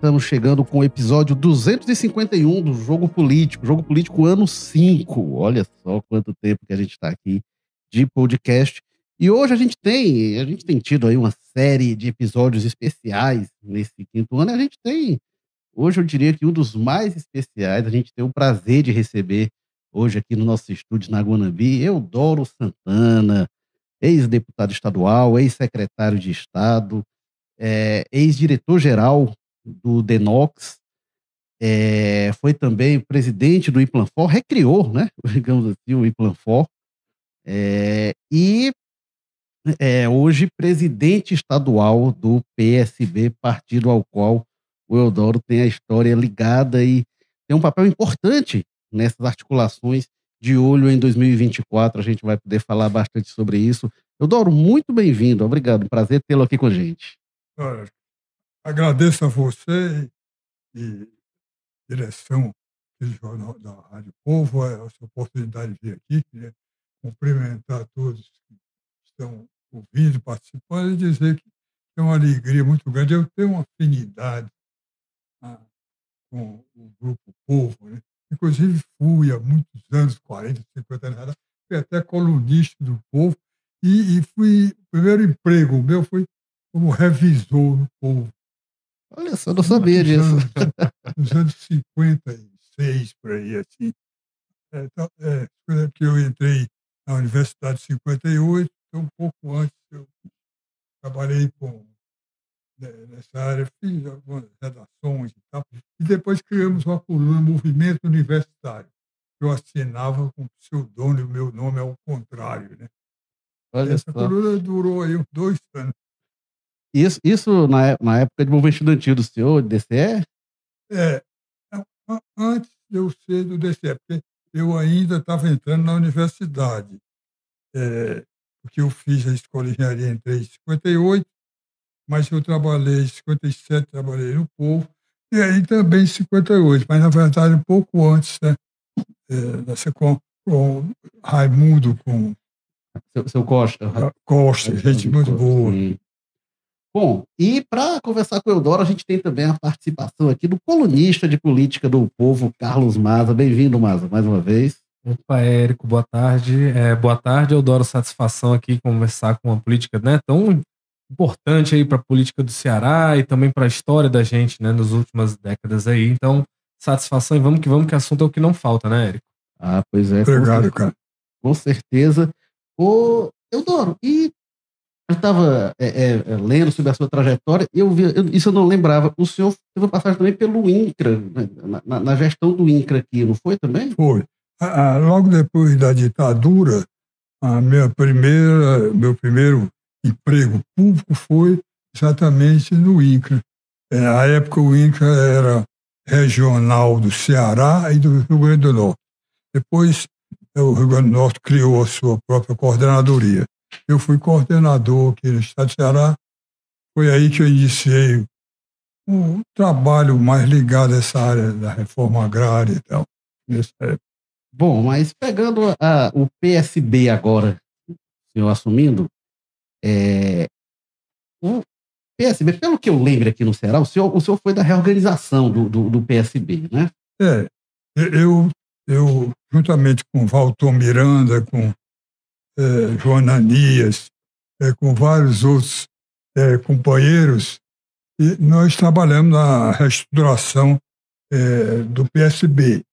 estamos chegando com o episódio 251 do Jogo Político, Jogo Político ano 5. Olha só quanto tempo que a gente está aqui de podcast. E hoje a gente tem, a gente tem tido aí uma série de episódios especiais nesse quinto ano. A gente tem, hoje eu diria que um dos mais especiais, a gente tem o prazer de receber hoje aqui no nosso estúdio na Guanambi, Eudoro Santana, ex-deputado estadual, ex-secretário de Estado, é, ex-diretor-geral do Denox, é, foi também presidente do Implanfor, recriou, né, digamos assim, o Implanfor, é, e é hoje presidente estadual do PSB, partido ao qual o Eudoro tem a história ligada e tem um papel importante nessas articulações de olho em 2024. A gente vai poder falar bastante sobre isso. Eudoro, muito bem-vindo. Obrigado. Prazer tê-lo aqui com a gente. Agradeço a você e direção do Jornal da Rádio Povo essa oportunidade de vir aqui. Queria cumprimentar todos que estão ouvindo, participando e dizer que é uma alegria muito grande. Eu tenho uma afinidade ah, com o Grupo Povo. Né? Inclusive, fui há muitos anos 40, 50 anos fui até colunista do Povo e, e fui. O primeiro emprego meu foi como revisor no povo. Olha só, não sabia disso. Nos anos 56, por aí, assim. É, então, é, que eu entrei na Universidade de 58, então um pouco antes eu trabalhei com, né, nessa área, fiz algumas redações e tal, e depois criamos uma coluna Movimento Universitário. Eu assinava com pseudônimo, meu nome é o contrário, né? Olha Essa só. coluna durou aí uns dois anos. Isso, isso na, na época de movimento estudantil do senhor, DCE? É, antes de eu ser do DCE, porque eu ainda estava entrando na universidade. É, porque eu fiz a escola de engenharia, entrei em 58, mas eu trabalhei em 57, trabalhei no Povo, e aí também em 58, mas na verdade um pouco antes, né? É, com, com Raimundo, com. Seu, seu Costa. Costa, gente muito boa. Sim. Bom, e para conversar com o Eudoro, a gente tem também a participação aqui do colunista de política do povo, Carlos Maza. Bem-vindo, Maza, mais uma vez. Opa, Érico, boa tarde. É, boa tarde, Eudoro. Satisfação aqui conversar com uma política né, tão importante aí para a política do Ceará e também para a história da gente né, nas últimas décadas aí. Então, satisfação e vamos que vamos, que assunto é o que não falta, né, Érico? Ah, pois é. Obrigado, cara. Com certeza. Ô, Eudoro, e eu estava é, é, é, lendo sobre a sua trajetória eu vi, eu, isso eu não lembrava. O senhor teve passagem também pelo INCRA, né, na, na, gestão do INCRA aqui, não foi também? Foi. Ah, logo depois da ditadura, a minha primeira, meu primeiro emprego público foi exatamente no INCRA. É, na época, o INCRA era regional do Ceará e do Rio Grande do Norte. Depois, o Rio Grande do Norte criou a sua própria coordenadoria eu fui coordenador aqui no Estado de Ceará. Foi aí que eu iniciei o trabalho mais ligado a essa área da reforma agrária e tal. Bom, mas pegando a, o PSB agora, o senhor assumindo, é, o PSB, pelo que eu lembro aqui no Ceará, o senhor, o senhor foi da reorganização do, do, do PSB, né? É, eu, eu, juntamente com Valtor Miranda, com é, Joana Anias, é, com vários outros é, companheiros, e nós trabalhamos na reestruturação é, do PSB.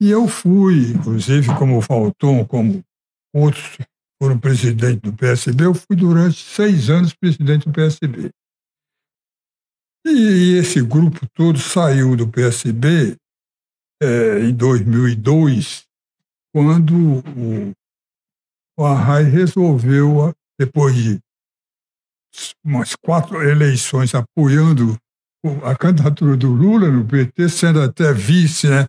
E eu fui, inclusive, como Falton, como outros foram presidente do PSB, eu fui durante seis anos presidente do PSB. E esse grupo todo saiu do PSB é, em 2002, quando o o Arrai resolveu, depois de umas quatro eleições apoiando a candidatura do Lula no PT, sendo até vice, né,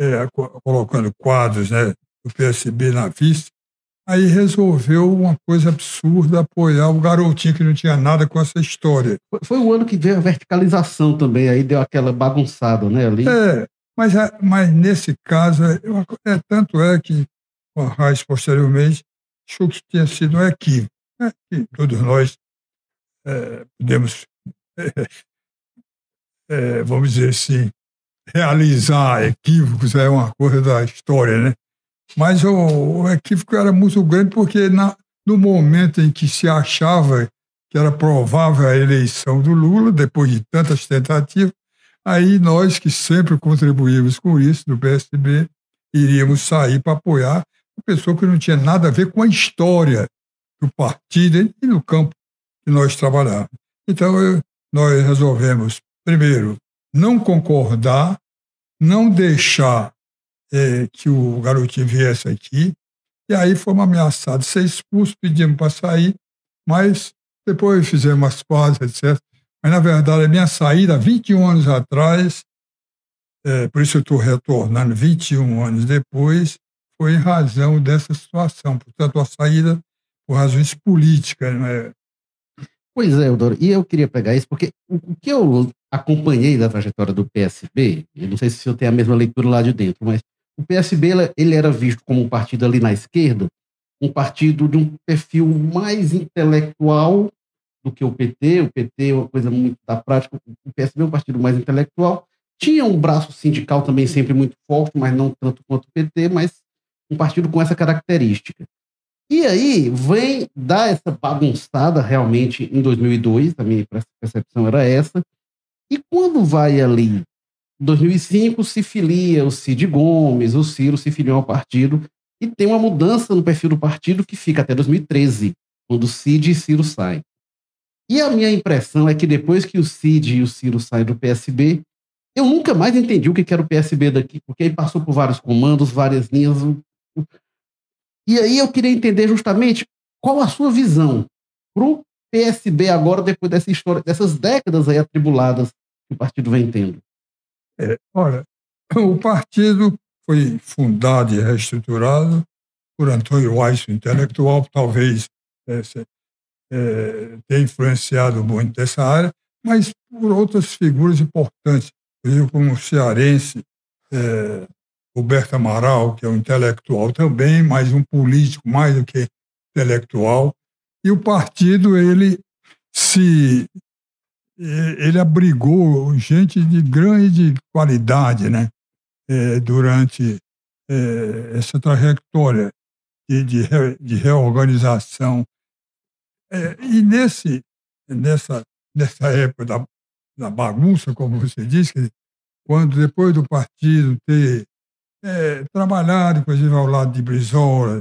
é, colocando quadros né, do PSB na vice, aí resolveu uma coisa absurda apoiar o garotinho que não tinha nada com essa história. Foi o ano que veio a verticalização também, aí deu aquela bagunçada, né, ali. É, mas, mas nesse caso, é, é tanto é que o Arraes posteriormente achou que tinha sido um equívoco. Né? todos nós é, podemos é, vamos dizer assim, realizar equívocos é uma coisa da história, né? Mas o, o equívoco era muito grande porque na, no momento em que se achava que era provável a eleição do Lula, depois de tantas tentativas, aí nós que sempre contribuímos com isso, do PSB, iríamos sair para apoiar uma pessoa que não tinha nada a ver com a história do partido e no campo que nós trabalhávamos. Então, eu, nós resolvemos, primeiro, não concordar, não deixar é, que o garotinho viesse aqui, e aí fomos ameaçados ser expulsos, pedimos para sair, mas depois fizemos as pazes, etc. Mas, na verdade, a minha saída, 21 anos atrás, é, por isso eu estou retornando 21 anos depois, foi em razão dessa situação. Portanto, a saída por razões políticas. Né? Pois é, Eudoro, e eu queria pegar isso, porque o que eu acompanhei da trajetória do PSB, eu não sei se eu tenho a mesma leitura lá de dentro, mas o PSB ele era visto como um partido ali na esquerda, um partido de um perfil mais intelectual do que o PT. O PT é uma coisa muito da prática. O PSB é um partido mais intelectual. Tinha um braço sindical também sempre muito forte, mas não tanto quanto o PT, mas um partido com essa característica. E aí vem dar essa bagunçada realmente em 2002, a minha percepção era essa. E quando vai ali, 2005, se filia o Cid Gomes, o Ciro se filiam ao partido, e tem uma mudança no perfil do partido que fica até 2013, quando o Cid e Ciro saem. E a minha impressão é que depois que o Cid e o Ciro saem do PSB, eu nunca mais entendi o que era o PSB daqui, porque aí passou por vários comandos, várias linhas. E aí eu queria entender justamente qual a sua visão para o PSB agora, depois dessa história, dessas décadas aí atribuladas que o partido vem tendo. É, olha, o partido foi fundado e reestruturado por Antônio Weiss, intelectual, talvez é, é, tenha influenciado muito dessa área, mas por outras figuras importantes, como o cearense é, Roberto Amaral, que é um intelectual também, mas um político mais do que intelectual, e o partido ele se ele abrigou gente de grande qualidade, né? é, durante é, essa trajetória de, de, re, de reorganização. É, e nesse, nessa, nessa época da, da bagunça, como você disse, quando depois do partido ter é, trabalhado, inclusive ao lado de Brizola,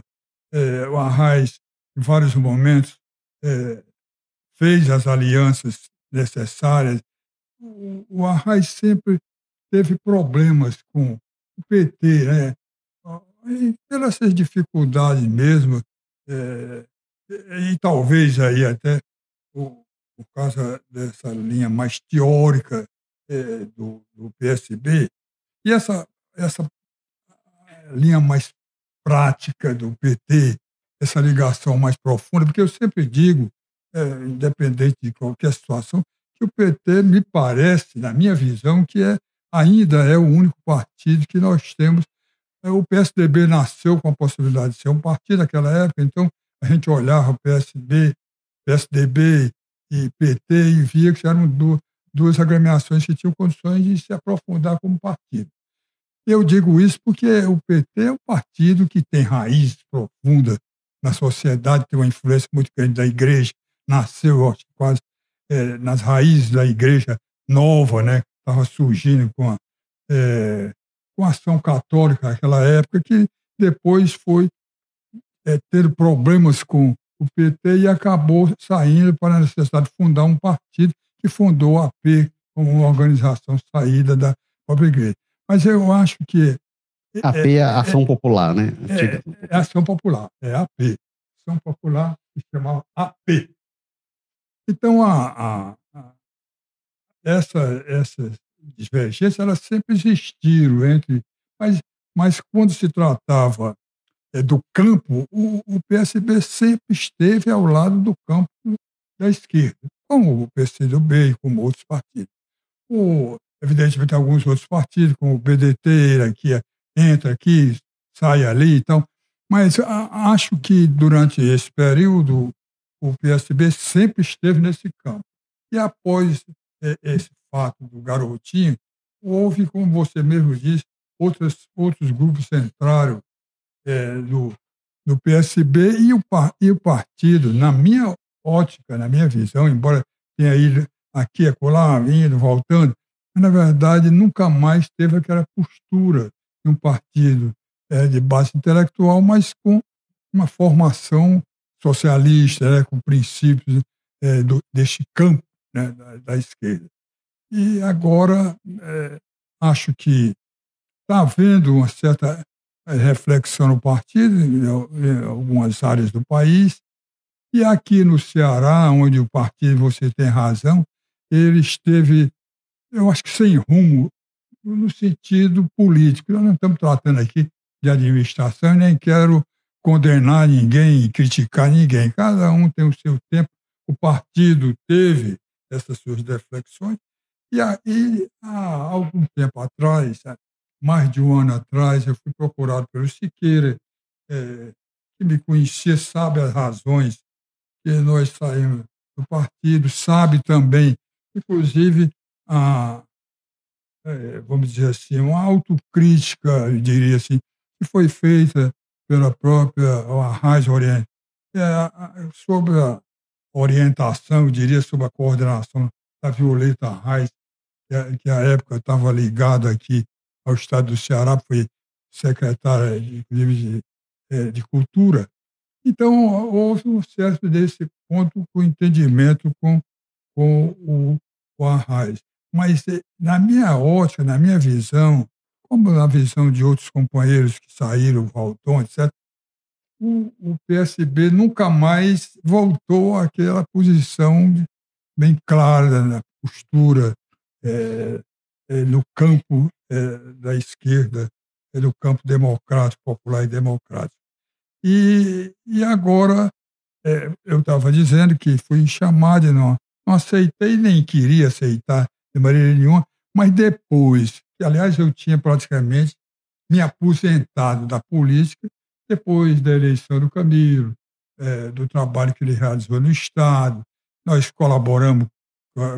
é, o Arraes, em vários momentos, é, fez as alianças necessárias. O, o Arraes sempre teve problemas com o PT, né? E pelas essas dificuldades mesmo, é, e talvez aí até por, por causa dessa linha mais teórica é, do, do, PSB, e essa, essa linha mais prática do PT, essa ligação mais profunda, porque eu sempre digo, é, independente de qualquer situação, que o PT me parece, na minha visão, que é ainda é o único partido que nós temos. É, o PSDB nasceu com a possibilidade de ser um partido naquela época, então a gente olhava o PSB, PSDB e PT e via que eram duas, duas agremiações que tinham condições de se aprofundar como partido. Eu digo isso porque o PT é um partido que tem raízes profundas na sociedade, tem uma influência muito grande da igreja, nasceu acho, quase é, nas raízes da igreja nova, né? estava surgindo com a, é, com a ação católica naquela época, que depois foi é, ter problemas com o PT e acabou saindo para a necessidade de fundar um partido que fundou a AP como uma organização saída da própria igreja. Mas eu acho que... AP é, é Ação Popular, né? É, é, Ação Popular, é AP. Ação Popular se chamava AP. Então, a, a, essa, essas divergências elas sempre existiram entre, mas, mas quando se tratava é, do campo, o, o, PSB sempre esteve ao lado do campo da esquerda, como o PCdoB e como outros partidos. O, evidentemente, alguns outros partidos, como o PDT, que entra aqui, sai ali, então, mas a, acho que durante esse período o PSB sempre esteve nesse campo. E após esse fato do garotinho, houve, como você mesmo disse, outros, outros grupos centrários é, do, do PSB e o, e o partido, na minha ótica, na minha visão, embora tenha ido aqui, acolá, indo, voltando, mas, na verdade, nunca mais teve aquela postura de um partido é, de base intelectual, mas com uma formação socialista, né, com princípios é, do, deste campo né, da, da, esquerda. E agora é, acho que está havendo uma certa reflexão no partido, em algumas áreas do país, e aqui no Ceará, onde o partido, você tem razão, ele esteve, eu acho que sem rumo, no sentido político. Nós não estamos tratando aqui de administração, nem quero condenar ninguém criticar ninguém. Cada um tem o seu tempo. O partido teve essas suas reflexões. E aí, há algum tempo atrás, mais de um ano atrás, eu fui procurado pelo Siqueira, é, que me conhecia, sabe as razões que nós saímos do partido, sabe também, inclusive, a, é, vamos dizer assim, uma autocrítica, eu diria assim, que foi feita pela própria Arraiz Oriente, é, sobre a orientação, eu diria, sobre a coordenação da Violeta Arraiz, que, que à época estava ligada aqui ao Estado do Ceará, foi secretária, inclusive, de, é, de Cultura. Então, houve um certo desse ponto com entendimento com, com o, o Arraiz. Mas, eh, na minha ótica, na minha visão, como na visão de outros companheiros que saíram, Valton, etc., o, o PSB nunca mais voltou àquela posição bem clara na postura é, é, no campo é, da esquerda, no campo democrático, popular e democrático. E, e agora, eu estava dizendo que fui chamado não, não aceitei, nem queria aceitar de maneira nenhuma, mas depois aliás, eu tinha praticamente me aposentado da política depois da eleição do Camilo, é, do trabalho que ele realizou no Estado. Nós colaboramos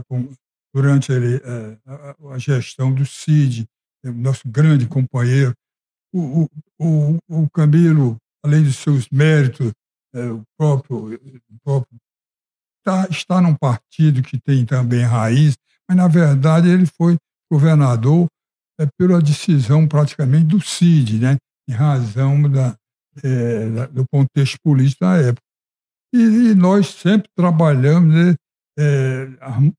com, durante é, a, a, gestão do CID, nosso grande companheiro. O, o, o, Camilo, além dos seus méritos, é, o próprio, o próprio tá, está num partido que tem também raiz, mas, na verdade, ele foi governador é, pela decisão praticamente do CID, né, em razão da, é, da, do contexto político da época. E, e nós sempre trabalhamos né, é,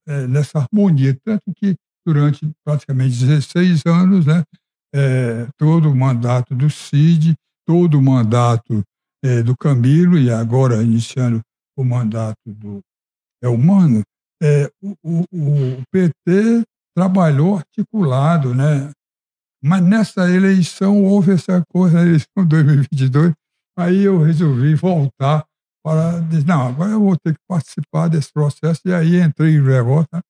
é nessa harmonia, tanto que durante praticamente 16 anos, né, é, todo o mandato do CID, todo o mandato é, do Camilo, e agora iniciando o mandato do Elmano, o, o, o PT trabalhou articulado, né? Mas nessa eleição houve essa coisa, na eleição de 2022, aí eu resolvi voltar para dizer, não, agora eu vou ter que participar desse processo, e aí entrei em revolta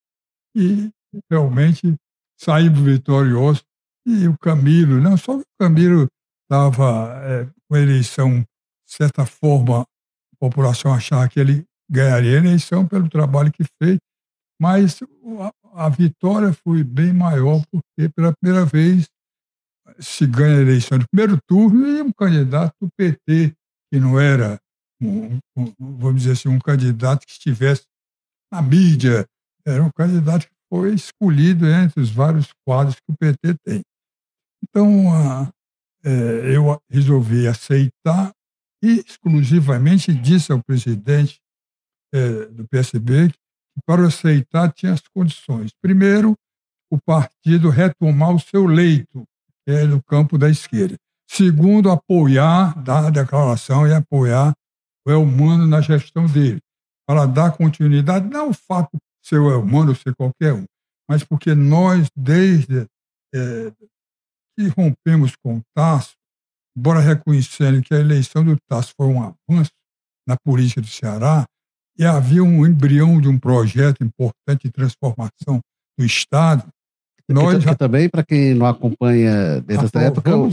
e realmente saímos vitoriosos. E o Camilo, não só o Camilo estava é, com a eleição, de certa forma, a população achava que ele ganharia a eleição pelo trabalho que fez, mas a, a vitória foi bem maior, porque pela primeira vez se ganha a eleição de primeiro turno e um candidato do PT, que não era, um, um, vamos dizer assim, um candidato que estivesse na mídia, era um candidato que foi escolhido entre os vários quadros que o PT tem. Então, a, é, eu resolvi aceitar e exclusivamente disse ao presidente é, do PSB para aceitar tinha as condições. Primeiro, o partido retomar o seu leito é, no campo da esquerda. Segundo, apoiar, dar a declaração e apoiar o Elmano na gestão dele, para dar continuidade, não o fato de ser o Elmano ou ser qualquer um, mas porque nós, desde é, que rompemos com o Tasso, embora reconhecendo que a eleição do Tasso foi um avanço na política do Ceará, e havia um embrião de um projeto importante de transformação do Estado. Nós já... também, para quem não acompanha desde ah, essa época, o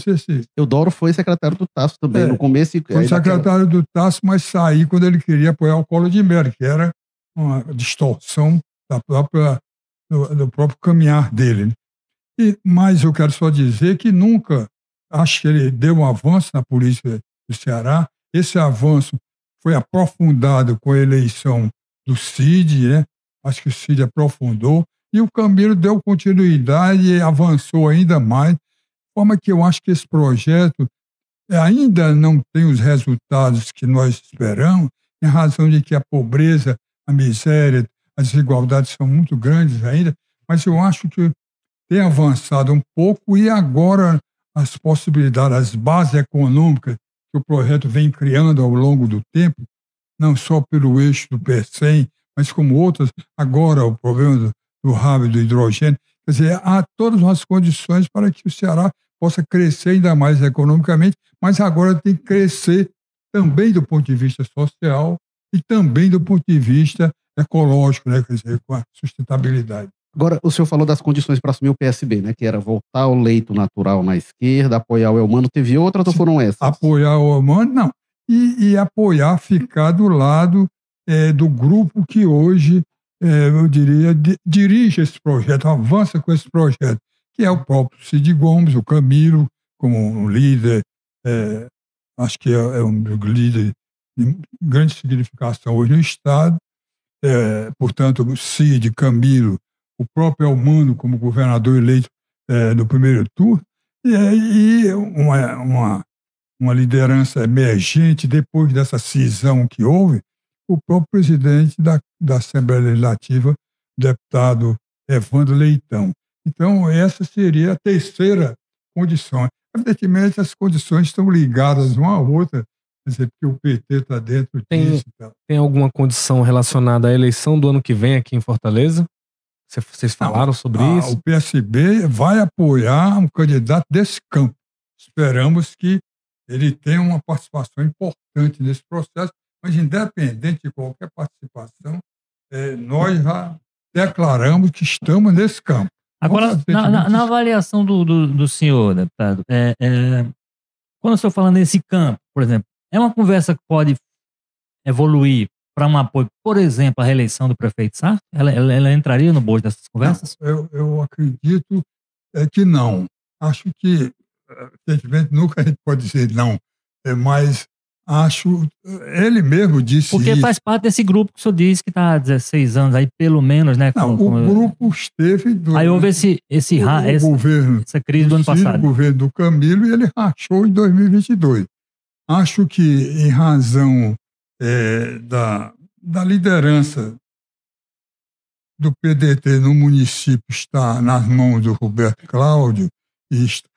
Eudoro foi secretário do Tasso também, é, no começo. Foi secretário do Tasso, mas saí quando ele queria apoiar o Colo de Mello, que era uma distorção da própria do, do próprio caminhar dele. Né? E, mas eu quero só dizer que nunca acho que ele deu um avanço na polícia do Ceará. Esse avanço foi aprofundado com a eleição do Cid, né? acho que o Cid aprofundou, e o Camilo deu continuidade e avançou ainda mais, de forma que eu acho que esse projeto ainda não tem os resultados que nós esperamos, em razão de que a pobreza, a miséria, as desigualdades são muito grandes ainda, mas eu acho que tem avançado um pouco e agora as possibilidades, as bases econômicas o projeto vem criando ao longo do tempo, não só pelo eixo do PECEM, mas como outras, agora o problema do, do do hidrogênio, quer dizer, há todas as condições para que o Ceará possa crescer ainda mais economicamente, mas agora tem que crescer também do ponto de vista social e também do ponto de vista ecológico, né? quer dizer, com a sustentabilidade. Agora, o senhor falou das condições para assumir o PSB, né? Que era voltar ao leito natural na esquerda, apoiar o Elmano. Teve outras ou foram essas? Apoiar o Elmano, não. E, e apoiar, ficar do lado é, do grupo que hoje, é, eu diria, di, dirige esse projeto, avança com esse projeto, que é o próprio Cid Gomes, o Camilo, como um líder, é, acho que é, é um líder de grande significação hoje no Estado. É, portanto, Cid, Camilo, o próprio Elmano como governador eleito é, no primeiro turno, e, e uma, uma, uma liderança emergente depois dessa cisão que houve, o próprio presidente da, da Assembleia Legislativa, deputado Evandro Leitão. Então, essa seria a terceira condição. Evidentemente, as condições estão ligadas uma à outra, quer dizer, porque o PT está dentro tem, disso. Tem alguma condição relacionada à eleição do ano que vem aqui em Fortaleza? Vocês falaram sobre ah, isso? O PSB vai apoiar um candidato desse campo. Esperamos que ele tenha uma participação importante nesse processo, mas independente de qualquer participação, é, nós já declaramos que estamos nesse campo. Agora, na, na, na, avaliação do, do, do senhor, deputado, é, é, quando eu estou falando nesse campo, por exemplo, é uma conversa que pode evoluir para um apoio, por exemplo, à reeleição do prefeito Sarto? Ela, ela, ela entraria no bojo dessas conversas? Eu, eu acredito é, que não. Acho que, evidentemente, nunca a gente pode dizer não, é, mas acho. Ele mesmo disse. Porque isso. faz parte desse grupo que o senhor disse que está há 16 anos aí, pelo menos, né? Não, o grupo esteve. Do, aí houve esse, esse, o, esse, governo, essa crise do ano passado. O governo do Camilo e ele rachou em 2022. Acho que, em razão é, da, da liderança do PDT no município está nas mãos do Roberto Cláudio e está,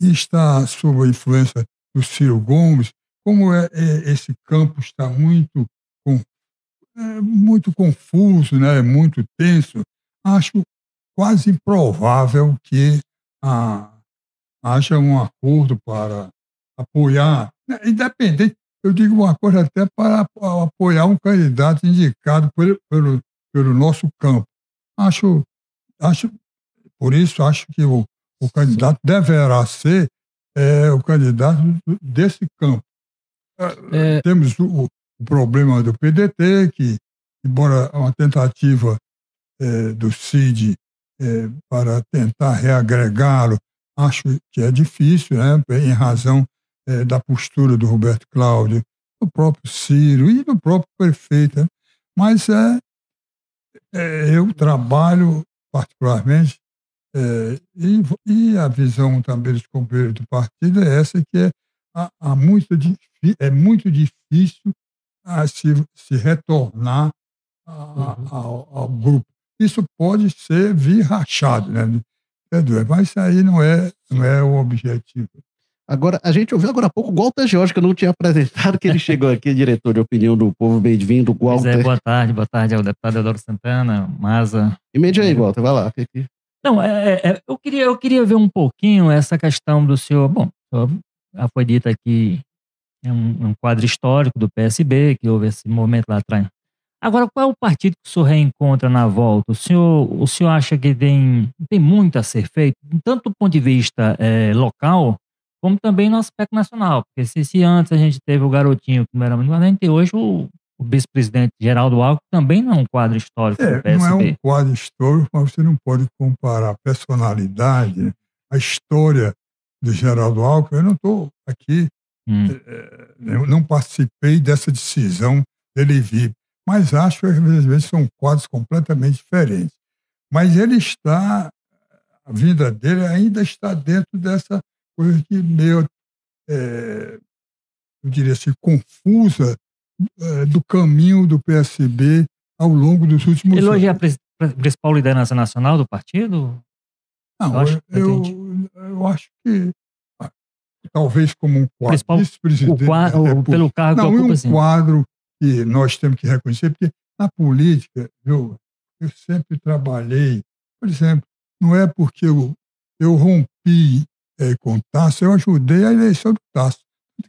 e está sob a influência do Ciro Gomes, como é, é, esse campo está muito, com, é, muito confuso, né, muito tenso, acho quase improvável que ah, haja um acordo para apoiar, né, independente eu digo uma coisa até para apoiar um candidato indicado pelo, pelo, pelo nosso campo. Acho, acho, por isso, acho que o, o candidato deverá ser é, o candidato desse campo. É... Temos o, o, problema do PDT, que, embora uma tentativa é, do CID é, para tentar reagregá-lo, acho que é difícil, né, em razão é, da postura do Roberto Cláudio, do próprio Ciro e do próprio prefeito. Né? Mas é, é, eu trabalho particularmente, é, e, e, a visão também dos companheiros do partido é essa, que é, há, há muito, é muito difícil a se, se retornar a, uhum. ao, ao, grupo. Isso pode ser vir rachado, né? mas isso aí não é, não é o objetivo. Agora, a gente ouviu agora há pouco o Walter Jorge, que eu não tinha apresentado, que ele chegou aqui, diretor de opinião do povo, bem-vindo, Walter. É, boa tarde, boa tarde ao deputado Eduardo Santana, Maza. E aí, Walter, vai lá. Não, é, é, é, eu, queria, eu queria ver um pouquinho essa questão do senhor, bom, já foi dito aqui, é um, um quadro histórico do PSB, que houve esse momento lá atrás. Agora, qual é o partido que o senhor reencontra na volta? O senhor, o senhor acha que tem, tem muito a ser feito, tanto do ponto de vista é, local, como também no aspecto nacional. Porque se, se antes a gente teve o garotinho que não era muito valente, hoje o, o vice-presidente Geraldo Alckmin também não é um quadro histórico É, do PSB. não é um quadro histórico, mas você não pode comparar a personalidade, a história do Geraldo Alckmin. Eu não estou aqui, Hum. eh, eu não participei dessa decisão dele vir, mas acho que às vezes são quadros completamente diferentes. Mas ele está, a vida dele ainda está dentro dessa coisa que meio, eh, eu diria assim, confusa eh, do caminho do PSB ao longo dos últimos hoje é a anos. pres- pres- principal liderança nacional do partido? Não, Eu acho- eu, eu acho que ah, talvez como um quadro Principal- vice-presidente O pelo cargo Não, que é ocupa, um sim. quadro que nós temos que reconhecer, porque na política, eu, eu sempre trabalhei, por exemplo, não é porque eu, eu rompi eh, com o Tasso, eu ajudei a eleição do Tasso.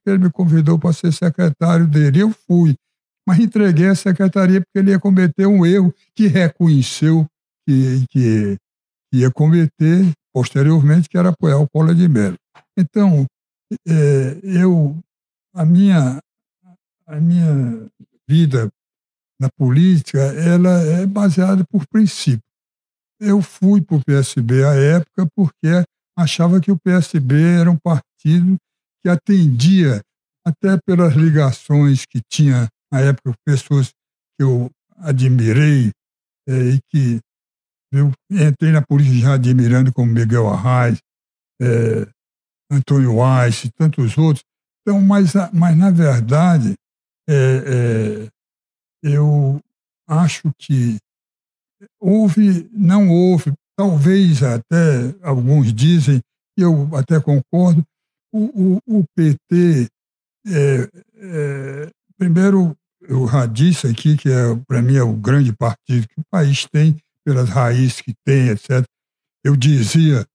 Ele me convidou para ser secretário dele, eu fui, mas entreguei a secretaria porque ele ia cometer um erro que reconheceu que, que ia cometer posteriormente, que era apoiar o Collor de Mello. Então, eh, eu, a minha, a minha vida na política, ela é baseada por princípio. Eu fui para o PSB à época porque achava que o PSB era um partido que atendia, até pelas ligações que tinha na época, pessoas que eu admirei eh, e que eu entrei na política já admirando, como Miguel Arraes, eh, Antônio Weiss e tantos outros. Então, mas, mas na verdade, eh, eh, eu acho que houve, não houve, talvez até alguns dizem, e eu até concordo, o, o, o PT, é, é, primeiro, eu já disse aqui que é, para mim é o grande partido que o país tem, pelas raízes que tem, etc. Eu dizia,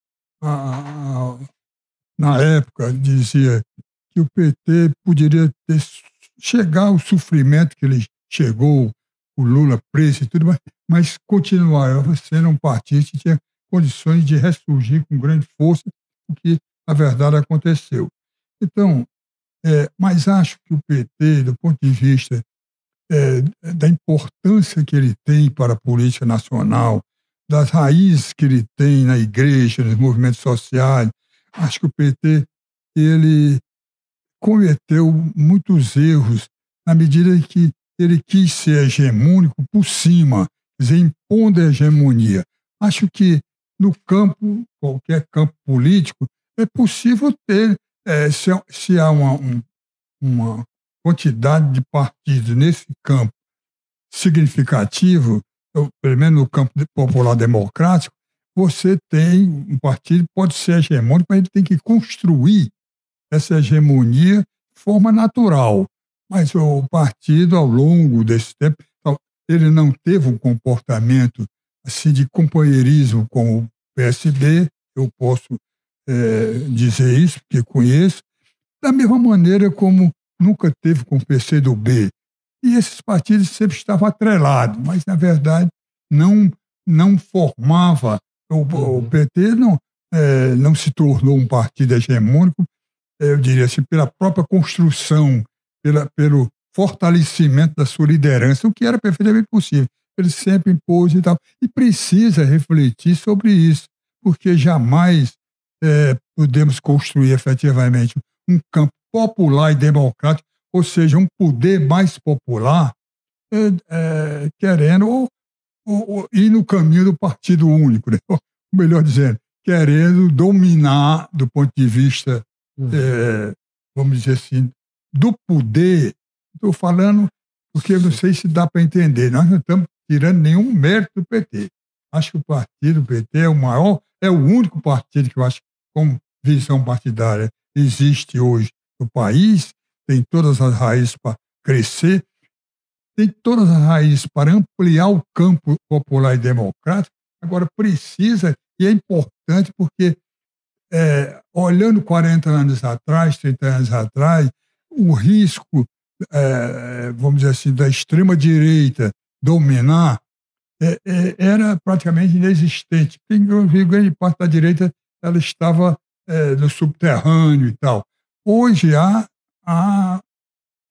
a- a- na época, dizia que o PT poderia ter, chegar ao sofrimento que ele chegou, o Lula preso e tudo, mas, mas continuava sendo um partido que tinha condições de ressurgir com grande força, o que, na verdade, aconteceu. Então, é, mas acho que o PT, do ponto de vista é, da importância que ele tem para a política nacional, das raízes que ele tem na igreja, nos movimentos sociais, acho que o PT ele cometeu muitos erros na medida que ele quis ser hegemônico por cima, impondo a hegemonia. Acho que no campo, qualquer campo político, é possível ter, eh, se, há- se há uma, um- uma quantidade de partidos nesse campo significativo, eu, pelo menos no campo popular democrático, você tem um partido pode ser hegemônico, mas ele tem que construir essa hegemonia de forma natural. Mas o partido, ao longo desse tempo, ele não teve um comportamento assim de companheirismo com o PSD, eu posso eh, dizer isso, porque conheço, da mesma maneira como nunca teve com o PCdoB. E esses partidos sempre estavam atrelados, mas, na verdade, não, não formava. O, o PT não, eh, não se tornou um partido hegemônico, eh, eu diria assim, pela própria construção, pela, pelo fortalecimento da sua liderança, o que era perfeitamente possível. Ele sempre impôs e tal. E precisa refletir sobre isso, porque jamais eh, podemos construir efetivamente um campo popular e democrático, ou seja, um poder mais popular, eh, eh, querendo ou, ou- ou ir no caminho do partido único, né? ou melhor dizendo, querendo dominar do ponto de vista, eh, vamos dizer assim, do poder. Estou falando porque eu não sei se dá para entender. Nós não estamos tirando nenhum mérito do PT. Acho que o partido, o PT, é o maior, é o único partido que eu acho, como visão partidária, existe hoje no país, tem todas as raízes para crescer, tem todas as raízes para ampliar o campo popular e democrático. Agora, precisa, e é importante, porque é, olhando 40 anos atrás, 30 anos atrás, o risco, é, vamos dizer assim, da extrema-direita dominar é, é, era praticamente inexistente. Inclusive, grande parte da direita ela estava é, no subterrâneo e tal. Hoje há, há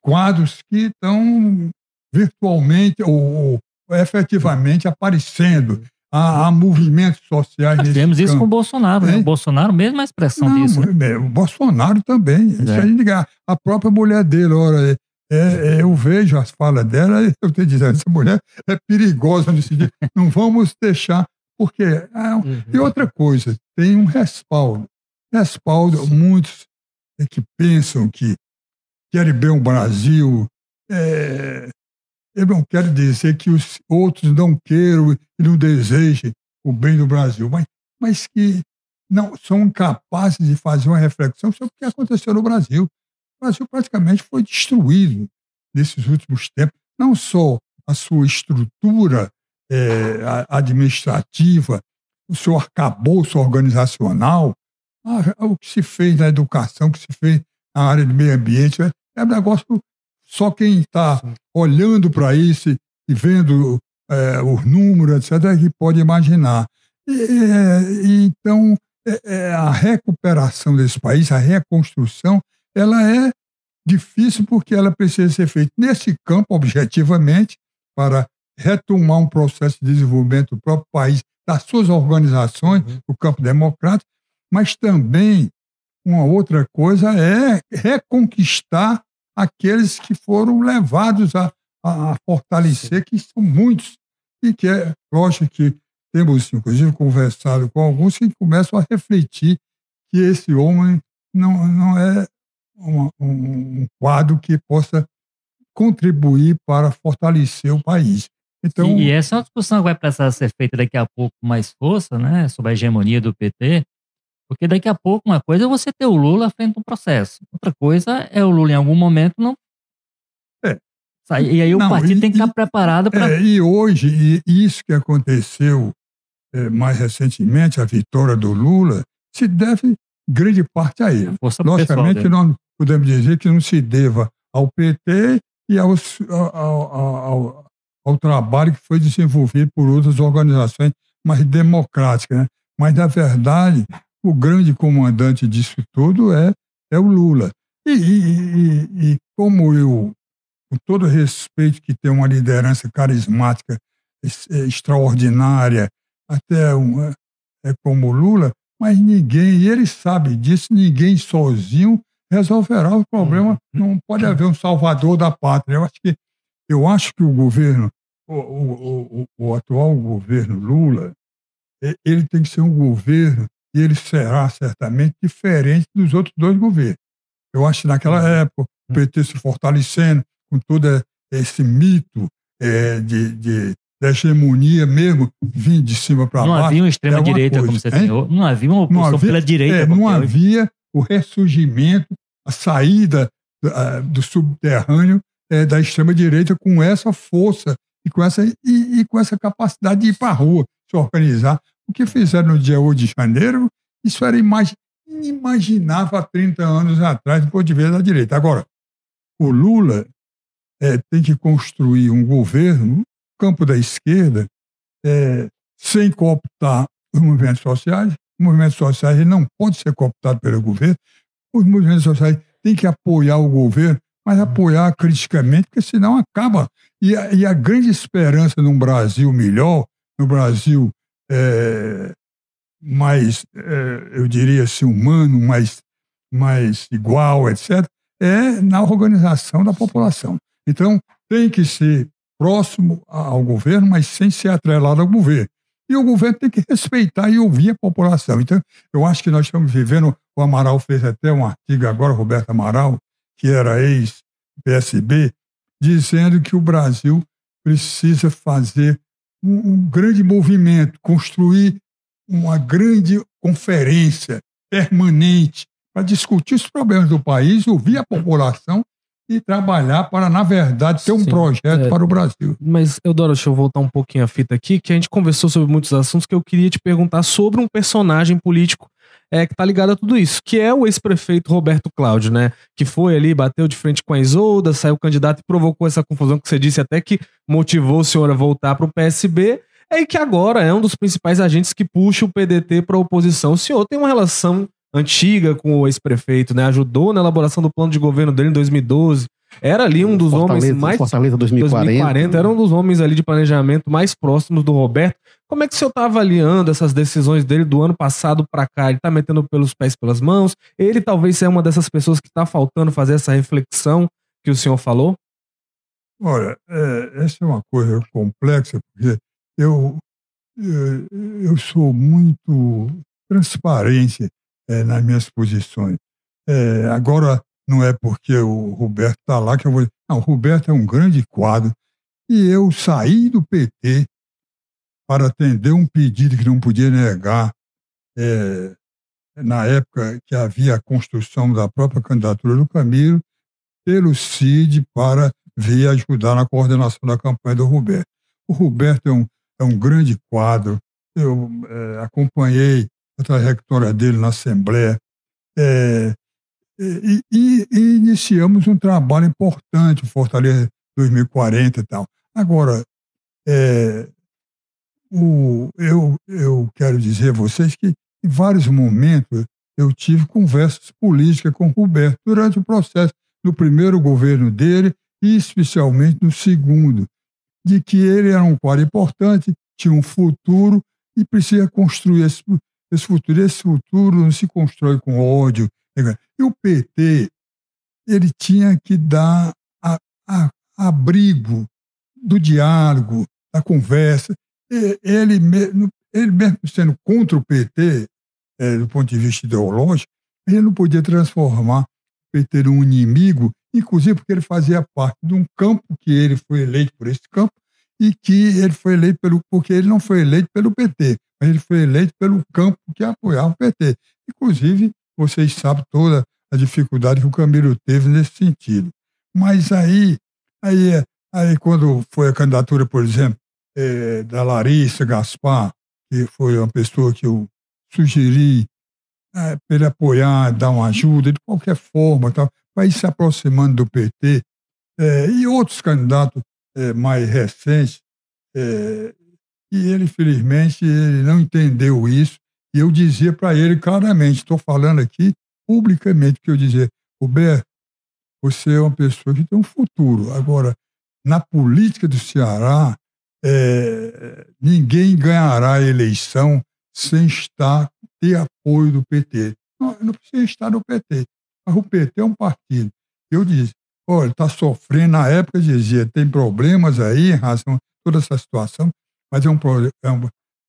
quadros que estão virtualmente ou, ou efetivamente aparecendo. Há, movimentos sociais Nós Temos isso campo. com o Bolsonaro, né? O Bolsonaro, mesma expressão Não, disso. né? é, O Bolsonaro também. Isso É. aí, ninguém- a própria mulher dele, ora, é, é, eu vejo as falas dela e eu estou dizendo, essa mulher é perigosa nesse dia. Não vamos deixar, porque. ah, Uhum. E outra coisa, tem um respaldo. Respaldo, muitos é que pensam que querem bem o Brasil. É, eu não quero dizer que os outros não queiram e não desejem o bem do Brasil, mas, mas que não são incapazes de fazer uma reflexão sobre o que aconteceu no Brasil. O Brasil praticamente foi destruído nesses últimos tempos, não só a sua estrutura a- administrativa, o seu arcabouço organizacional, a- o que se fez na educação, o que se fez na área de meio ambiente, é, é um negócio só quem está olhando para isso e vendo eh, os números, etc., é que pode imaginar. E, e então, é- é a recuperação desse país, a reconstrução, ela é difícil porque ela precisa ser feita nesse campo, objetivamente, para retomar um processo de desenvolvimento do próprio país, das suas organizações, Uhum. do campo democrático, mas também uma outra coisa é reconquistar aqueles que foram levados a, a fortalecer, que são muitos, e que é lógico que temos, inclusive, conversado com alguns que começam a refletir que esse homem não, não é uma- um, quadro que possa contribuir para fortalecer o país. Então, E, e essa é uma discussão que vai precisar ser feita daqui a pouco com mais força, né? Sobre a hegemonia do PT. Porque daqui a pouco, uma coisa é você ter o Lula à frente do processo. Outra coisa é o Lula, em algum momento, não. É. sair. E aí o Não, partido e- tem que estar preparado para. É, e hoje, e isso que aconteceu é, mais recentemente, a vitória do Lula, se deve grande parte a ele. força Logicamente, nós podemos dizer que não se deva ao PT e aos, ao, ao- ao- ao trabalho que foi desenvolvido por outras organizações mais democráticas. Né? Mas, na verdade, o grande comandante disso tudo é, é o Lula. E, e- e- e como eu, com todo o respeito que tem uma liderança carismática eh, extraordinária, até um, é, é como o Lula, mas ninguém, e ele sabe disso, ninguém sozinho resolverá o problema. Não pode haver um salvador da pátria. Eu acho que, eu acho que o governo, o, o, o, o atual governo Lula, e- ele tem que ser um governo e ele será certamente diferente dos outros dois governos. Eu acho que naquela época o PT se fortalecendo com todo esse mito eh, de, de, da hegemonia mesmo, vindo de cima para Não baixo. havia uma é extrema-direita como você tem. Não havia uma Não oposição havia- pela direita. é, não tem hoje. havia o ressurgimento, a saída ah, do subterrâneo eh, da extrema-direita com essa força e com essa, e, e com essa capacidade de ir para a rua, se organizar. O que fizeram no dia 8 de janeiro, isso era imagi- inimaginável há 30 anos atrás, do ponto de vista da direita. Agora, o Lula eh, tem que construir um governo no campo da esquerda eh, sem cooptar os movimentos sociais. Os movimentos sociais não pode ser cooptado pelo governo. Os movimentos sociais têm que apoiar o governo, mas apoiar criticamente, porque senão acaba. E a, e a grande esperança num Brasil melhor, no Brasil eh, mais, eh, eu diria assim, humano, mais, mais igual, etc., é na organização da população. Então, tem que ser próximo ao governo, mas sem ser atrelado ao governo. E o governo tem que respeitar e ouvir a população. Então, eu acho que nós estamos vivendo. O Amaral fez até um artigo agora, Roberto Amaral, que era ex-PSB, dizendo que o Brasil precisa fazer um, um grande movimento, construir uma grande conferência permanente para discutir os problemas do país, ouvir a população e trabalhar para, na verdade, ter um Sim, projeto é. para o Brasil. Mas, Eudoro, deixa eu voltar um pouquinho a fita aqui, que a gente conversou sobre muitos assuntos que eu queria te perguntar sobre um personagem político é, que tá ligado a tudo isso, que é o ex-prefeito Roberto Cláudio, né? Que foi ali, bateu de frente com a Isolda, saiu candidato e provocou essa confusão que você disse até que motivou o senhor a voltar para o PSB, é que agora é um dos principais agentes que puxa o PDT para a oposição. O senhor tem uma relação antiga com o ex-prefeito, né? Ajudou na elaboração do plano de governo dele em 2012, Era ali um dos Fortaleza, homens mais Fortaleza 2040. 2040, era um dos homens ali de planejamento mais próximos do Roberto. Como é que o senhor está avaliando essas decisões dele do ano passado para cá? Ele está metendo pelos pés pelas mãos? Ele talvez seja uma dessas pessoas que está faltando fazer essa reflexão que o senhor falou? Olha, é, essa é uma coisa complexa, porque eu, eu, eu sou muito transparente é, nas minhas posições. É, agora, não é porque o Roberto está lá que eu vou. Não, o Roberto é um grande quadro. E eu saí do PT para atender um pedido que não podia negar, é, na época que havia a construção da própria candidatura do Camilo, pelo CID para vir ajudar na coordenação da campanha do Roberto. O Roberto é um, é um grande quadro. Eu é, acompanhei a trajetória dele na Assembleia. É, e, e, e, iniciamos um trabalho importante, Fortaleza 2040 e tal. Agora, é, o, eu, eu quero dizer a vocês que em vários momentos eu tive conversas políticas com o Roberto durante o processo, no primeiro governo dele e especialmente no segundo, de que ele era um quadro importante, tinha um futuro e precisa construir esse, esse futuro. Esse futuro não se constrói com ódio. E o PT, ele tinha que dar a, a, abrigo do diálogo, da conversa. Ele, mesmo, ele mesmo sendo contra o PT, é, do ponto de vista ideológico, ele não podia transformar o PT num inimigo, inclusive porque ele fazia parte de um campo que ele foi eleito por esse campo e que ele foi eleito pelo porque ele não foi eleito pelo PT, mas ele foi eleito pelo campo que apoiava o PT. Inclusive, vocês sabem toda a dificuldade que o Camilo teve nesse sentido. Mas aí, aí, aí quando foi a candidatura, por exemplo, é, da Larissa Gaspar, que foi uma pessoa que eu sugeri é, para ele apoiar, dar uma ajuda, de qualquer forma, tal, para ir se aproximando do PT, é, e outros candidatos é, mais recentes, é, e ele, infelizmente, ele não entendeu isso, e eu dizia para ele claramente, estou falando aqui publicamente, que eu dizia, Roberto, você é uma pessoa que tem um futuro. Agora, na política do Ceará, é, ninguém ganhará a eleição sem estar, ter apoio do PT. Não, não precisa estar no PT. Mas o PT é um partido. Eu disse, olha, está sofrendo, na época dizia, tem problemas aí em razão de toda essa situação, mas é um, é um,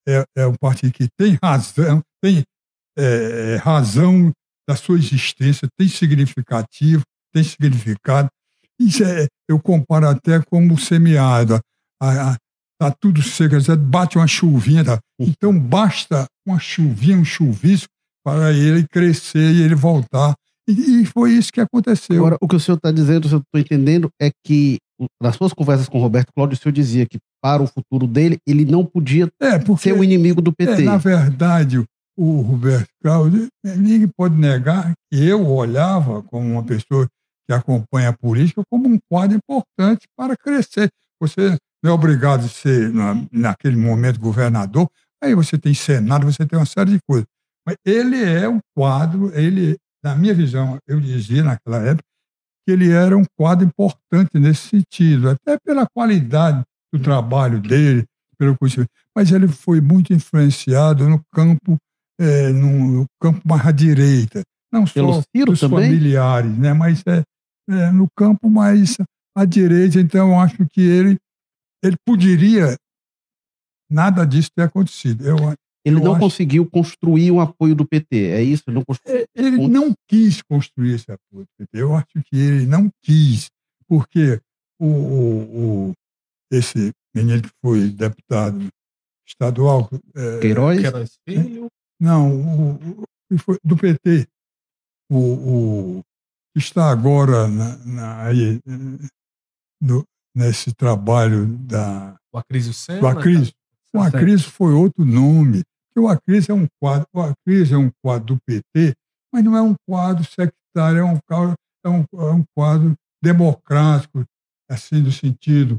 é, é um partido que tem razão, tem é, razão da sua existência, tem significativo, tem significado. Isso é, eu comparo até como semeado. Está tudo seco, bate uma chuvinha. Tá? Então basta uma chuvinha, um chuvisco, para ele crescer e ele voltar. E, e foi isso que aconteceu. Agora, o que o senhor está dizendo, se eu estou entendendo, é que nas suas conversas com o Roberto Cláudio, o senhor dizia que para o futuro dele, ele não podia é, porque, ser o inimigo do PT. É, na verdade, o Roberto Cláudio, ninguém pode negar que eu olhava como uma pessoa que acompanha a política como um quadro importante para crescer. Você não é obrigado a ser, na, naquele momento, governador, aí você tem Senado, você tem uma série de coisas. Mas ele é um quadro, ele, na minha visão, eu dizia naquela época, que ele era um quadro importante nesse sentido, até pela qualidade do trabalho dele, pelo conhecimento. Mas ele foi muito influenciado no campo, é, no campo mais à direita. Não pelo só Ciro dos também? familiares, né? mas é, é, no campo mais à direita. Então, eu acho que ele, ele poderia nada disso ter acontecido. Eu, Ele eu não acho- conseguiu construir um apoio do PT, é isso? Ele não construiu. É, Ele não quis construir esse apoio. do PT. Eu acho que ele não quis, porque o, o- o- esse menino que foi deputado estadual, é, Queiroz? Queiroz Filho. não, o, o- que foi do PT, o, o que está agora na, na- aí, eh, no- nesse trabalho da, O Acrísio Senna. do Acris. O. Acris foi outro nome. O Acris é um quadro, o Acris é um quadro do PT, mas não é um quadro sectário, é um, quadro- é um, é um quadro democrático, assim, do sentido,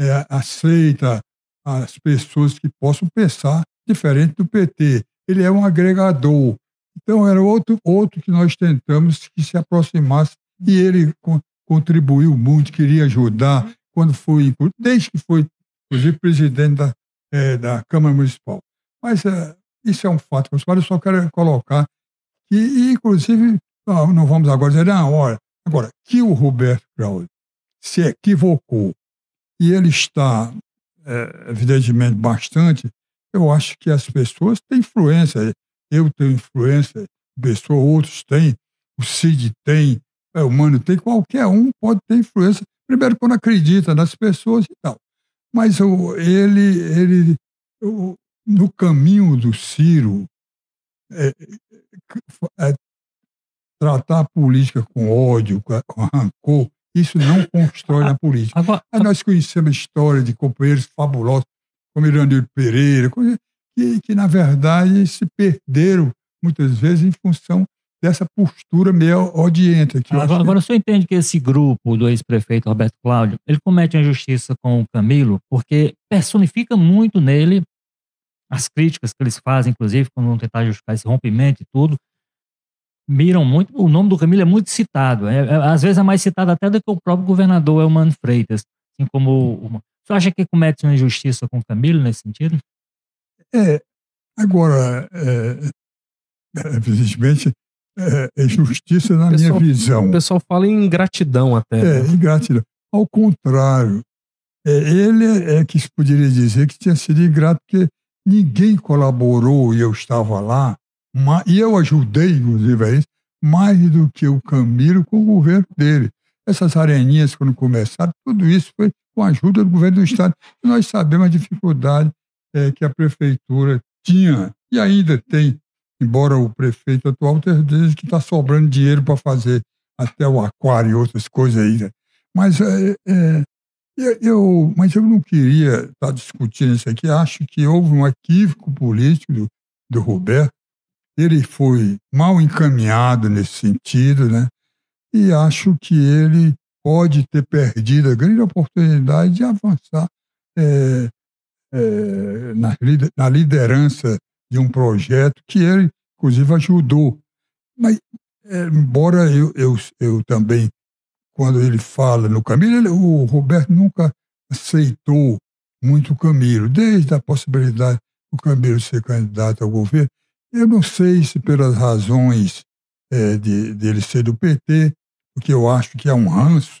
é, aceita as pessoas que possam pensar diferente do PT. Ele é um agregador. Então, era outro, outro que nós tentamos que se aproximasse, e ele con- contribuiu muito, queria ajudar, quando foi, desde que foi, inclusive, presidente da, é, da Câmara Municipal. Mas é, isso é um fato, eu só quero colocar que, inclusive, não vamos agora dizer, não, olha, agora, que o Roberto Cláudio se equivocou e ele está, é, evidentemente, bastante, eu acho que as pessoas têm influência. Eu tenho influência, pessoa, outros têm, o Cid tem, é, o Mano tem, qualquer um pode ter influência. Primeiro, quando acredita nas pessoas e tal. Mas o, ele, ele o, no caminho do Ciro, é, é, é tratar a política com ódio, com rancor, isso não constrói na política. Agora, Aí nós conhecemos a história de companheiros fabulosos, como Irandir Pereira, que, que, na verdade, se perderam muitas vezes em função dessa postura meio odienta. agora, agora o senhor entende que esse grupo do ex-prefeito Roberto Cláudio, ele comete injustiça com o Camilo, porque personifica muito nele as críticas que eles fazem, inclusive, quando vão tentar justificar esse rompimento e tudo, miram muito, o nome do Camilo é muito citado, é, é, às vezes é mais citado até do que o próprio governador Elmano Freitas, assim como... O, você acha que comete uma injustiça com o Camilo nesse sentido? É, agora, é, é evidentemente, é, é justiça na pessoal, minha visão. O pessoal fala em ingratidão até. É, né? ingratidão. Ao contrário, é, ele é que se poderia dizer que tinha sido ingrato, porque ninguém colaborou e eu estava lá, e eu ajudei, inclusive, a isso, mais do que o Camilo com o governo dele. Essas areninhas, quando começaram, tudo isso foi com a ajuda do governo do Estado. E nós sabemos a dificuldade é, que a prefeitura tinha e ainda tem embora o prefeito atual esteja que está sobrando dinheiro para fazer até o aquário e outras coisas aí. Né? Mas, é, é, eu, mas eu não queria estar tá discutindo isso aqui. Acho que houve um equívoco político do, do Roberto. Ele foi mal encaminhado nesse sentido, né? E acho que ele pode ter perdido a grande oportunidade de avançar é, é, na, na liderança de um projeto que ele, inclusive, ajudou. Mas, é, embora eu, eu, eu também, quando ele fala no Camilo, ele, o Roberto nunca aceitou muito o Camilo, desde a possibilidade do Camilo ser candidato ao governo. Eu não sei se pelas razões é, de, dele ser do PT, porque eu acho que é um ranço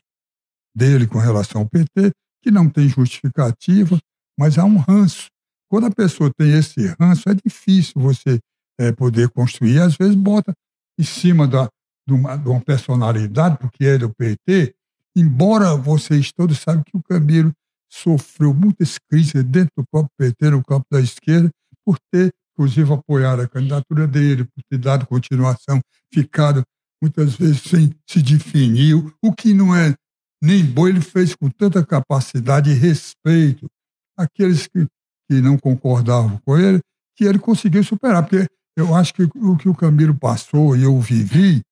dele com relação ao PT, que não tem justificativa, mas há um ranço quando a pessoa tem esse ranço, é difícil você é, poder construir. Às vezes bota em cima da, de, uma, de uma personalidade, porque é do PT, embora vocês todos saibam que o Camilo sofreu muitas críticas dentro do próprio PT, no campo da esquerda, por ter, inclusive, apoiado a candidatura dele, por ter dado continuação, ficado muitas vezes sem se definir, o que não é nem bom, ele fez com tanta capacidade e respeito. Aqueles que que não concordavam com ele, que ele conseguiu superar. Porque eu acho que o que o Camilo passou e eu vivi,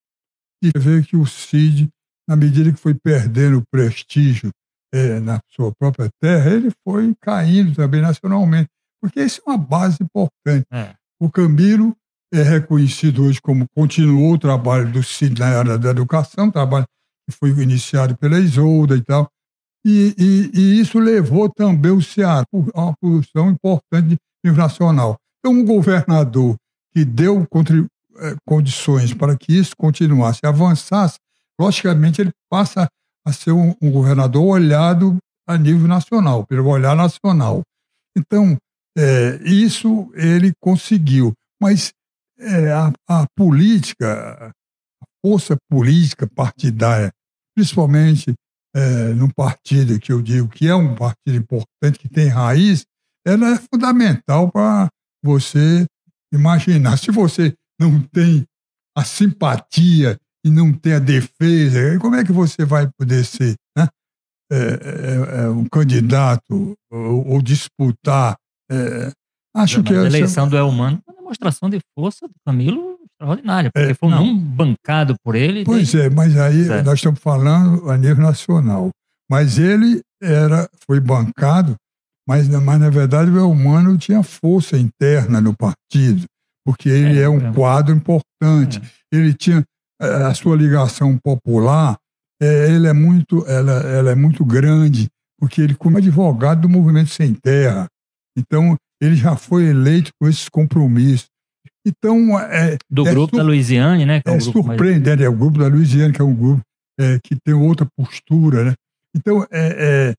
e ver que o Cid, na medida que foi perdendo prestígio é, na sua própria terra, ele foi caindo também nacionalmente. Porque isso é uma base importante. É. O Camilo é reconhecido hoje como continuou o trabalho do Cid na área da educação, trabalho que foi iniciado pela Isolda e tal. E, e, e, isso levou também o Ceará a uma posição importante de nível nacional. Então, um governador que deu é, condições para que isso continuasse, avançasse, logicamente ele passa a ser um, um governador olhado a nível nacional, pelo olhar nacional. Então, é, isso ele conseguiu. Mas é, a, a política, a força política partidária, principalmente é, num partido que eu digo que é um partido importante, que tem raiz, ela é fundamental para você imaginar. Se você não tem a simpatia e não tem a defesa, como é que você vai poder ser né? é, é, é um candidato ou, ou disputar? É, acho que a eleição do Elmano é uma demonstração de força do Camilo extraordinária, porque é, foi não. um bancado por ele. Pois é, mas aí certo. nós estamos falando a nível nacional. Mas ele era, foi bancado, mas, mas na verdade o Elmano tinha força interna no partido, porque ele é, é um é. quadro importante. É. Ele tinha a sua ligação popular, é, ele é muito, ela, ela é muito grande, porque ele, como advogado do Movimento Sem Terra, então ele já foi eleito com esses compromissos. Então, é, Do é grupo da Louisiane, né? que é um grupo mais- surpreendente, é o grupo da Louisiana, que é um grupo é, que tem outra postura, né? Então, é,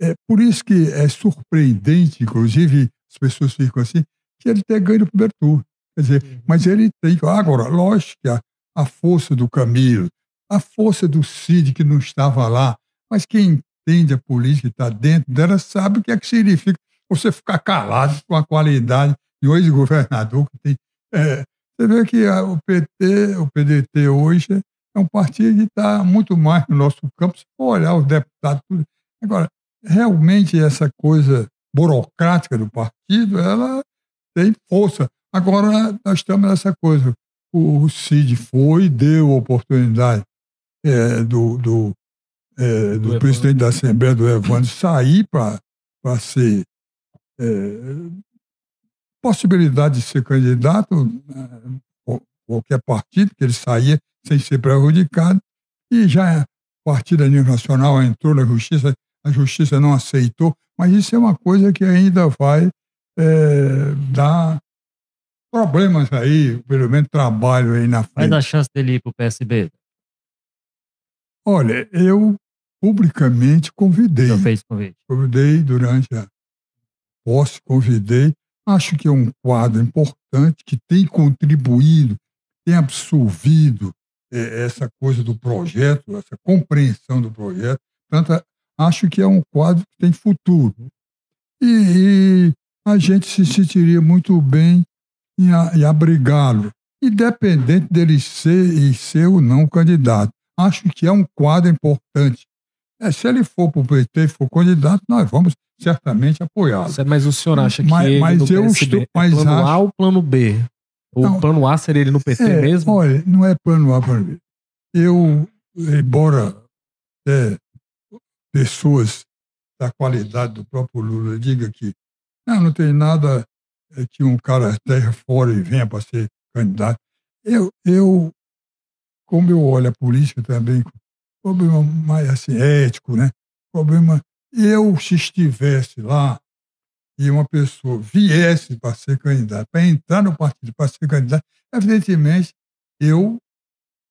é, é por isso que é surpreendente, inclusive, as pessoas ficam assim, que ele ter ganho no primeiro turno. Quer dizer, mas ele tem. Agora, lógico que a, a força do Camilo, a força do Cid, que não estava lá, mas quem entende a política e está dentro dela sabe o que é que significa você ficar calado com a qualidade de um ex-governador que tem. é, você vê que a- o PT, o PDT hoje é um partido que está muito mais no nosso campo, se for olhar os deputados, tudo. Agora, realmente essa coisa burocrática do partido, ela tem força. Agora, nós estamos nessa coisa. O Cid foi, deu oportunidade é, do, do, é, do, Evandro. presidente da Assembleia, do Evandro, sair para ser. É, possibilidade de ser candidato, é, qual- qualquer partido, que ele saía sem ser prejudicado, e já o partido a nível nacional entrou na justiça, a justiça não aceitou, mas isso é uma coisa que ainda vai é, dar problemas aí, pelo menos trabalho aí na Vai frente. dar chance dele ir pro PSB. Olha, eu publicamente convidei, Já fez convite. convidei durante a posse, convidei. Acho que é um quadro importante que tem contribuído, tem absorvido eh, essa coisa do projeto, essa compreensão do projeto. Portanto, acho que é um quadro que tem futuro. E, e a gente se sentiria muito bem em, em abrigá-lo, independente dele ser e ser ou não candidato. Acho que é um quadro importante. É, se ele for para o PT e for candidato, nós vamos certamente apoiá-lo. Mas o senhor acha que Mas- ele mas eu estou- é mas plano A acho- ou plano B? O Não. plano A seria ele no PT É, mesmo? Olha, não é plano A, plano B. Eu, embora é, pessoas da qualidade do próprio Lula digam que não, não tem nada é, que um cara esteja fora e venha para ser candidato. Eu, eu, como eu olho a política também, problema mais assim, ético, né? Problema, eu se estivesse lá e uma pessoa viesse para ser candidato, para entrar no partido para ser candidato, evidentemente, eu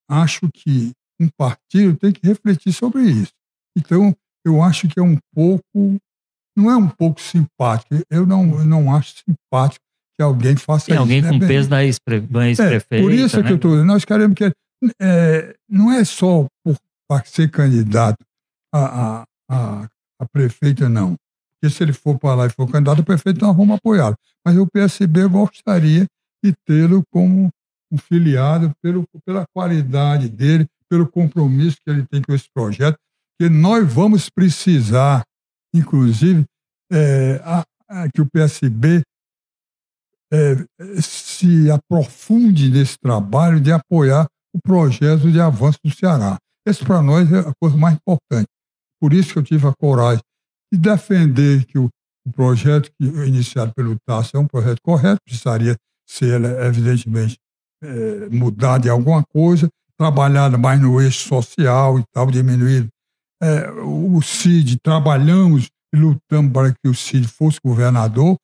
acho que um partido tem que refletir sobre isso. Então, eu acho que é um pouco, não é um pouco simpático. Eu não, eu não acho simpático que alguém faça Tem isso. alguém né, com peso da ex-pre- do É, por isso é né? que eu estou nós queremos que é, não é só por, para ser candidato a, a, a, a prefeita, não. Porque se ele for para lá e for candidato a prefeito, nós vamos apoiá-lo. Mas o PSB gostaria de tê-lo como um filiado pelo, pela qualidade dele, pelo compromisso que ele tem com esse projeto, que nós vamos precisar, inclusive, é, a- a- que o PSB é, se aprofunde nesse trabalho de apoiar o projeto de avanço do Ceará. Esse, para nós, é a coisa mais importante. Por isso que eu tive a coragem de defender que o, o projeto que, iniciado pelo Tasso é um projeto correto, precisaria ser, evidentemente, é, mudado em alguma coisa, trabalhado mais no eixo social e tal, diminuído. É, o CID, trabalhamos e lutamos para que o CID fosse governador,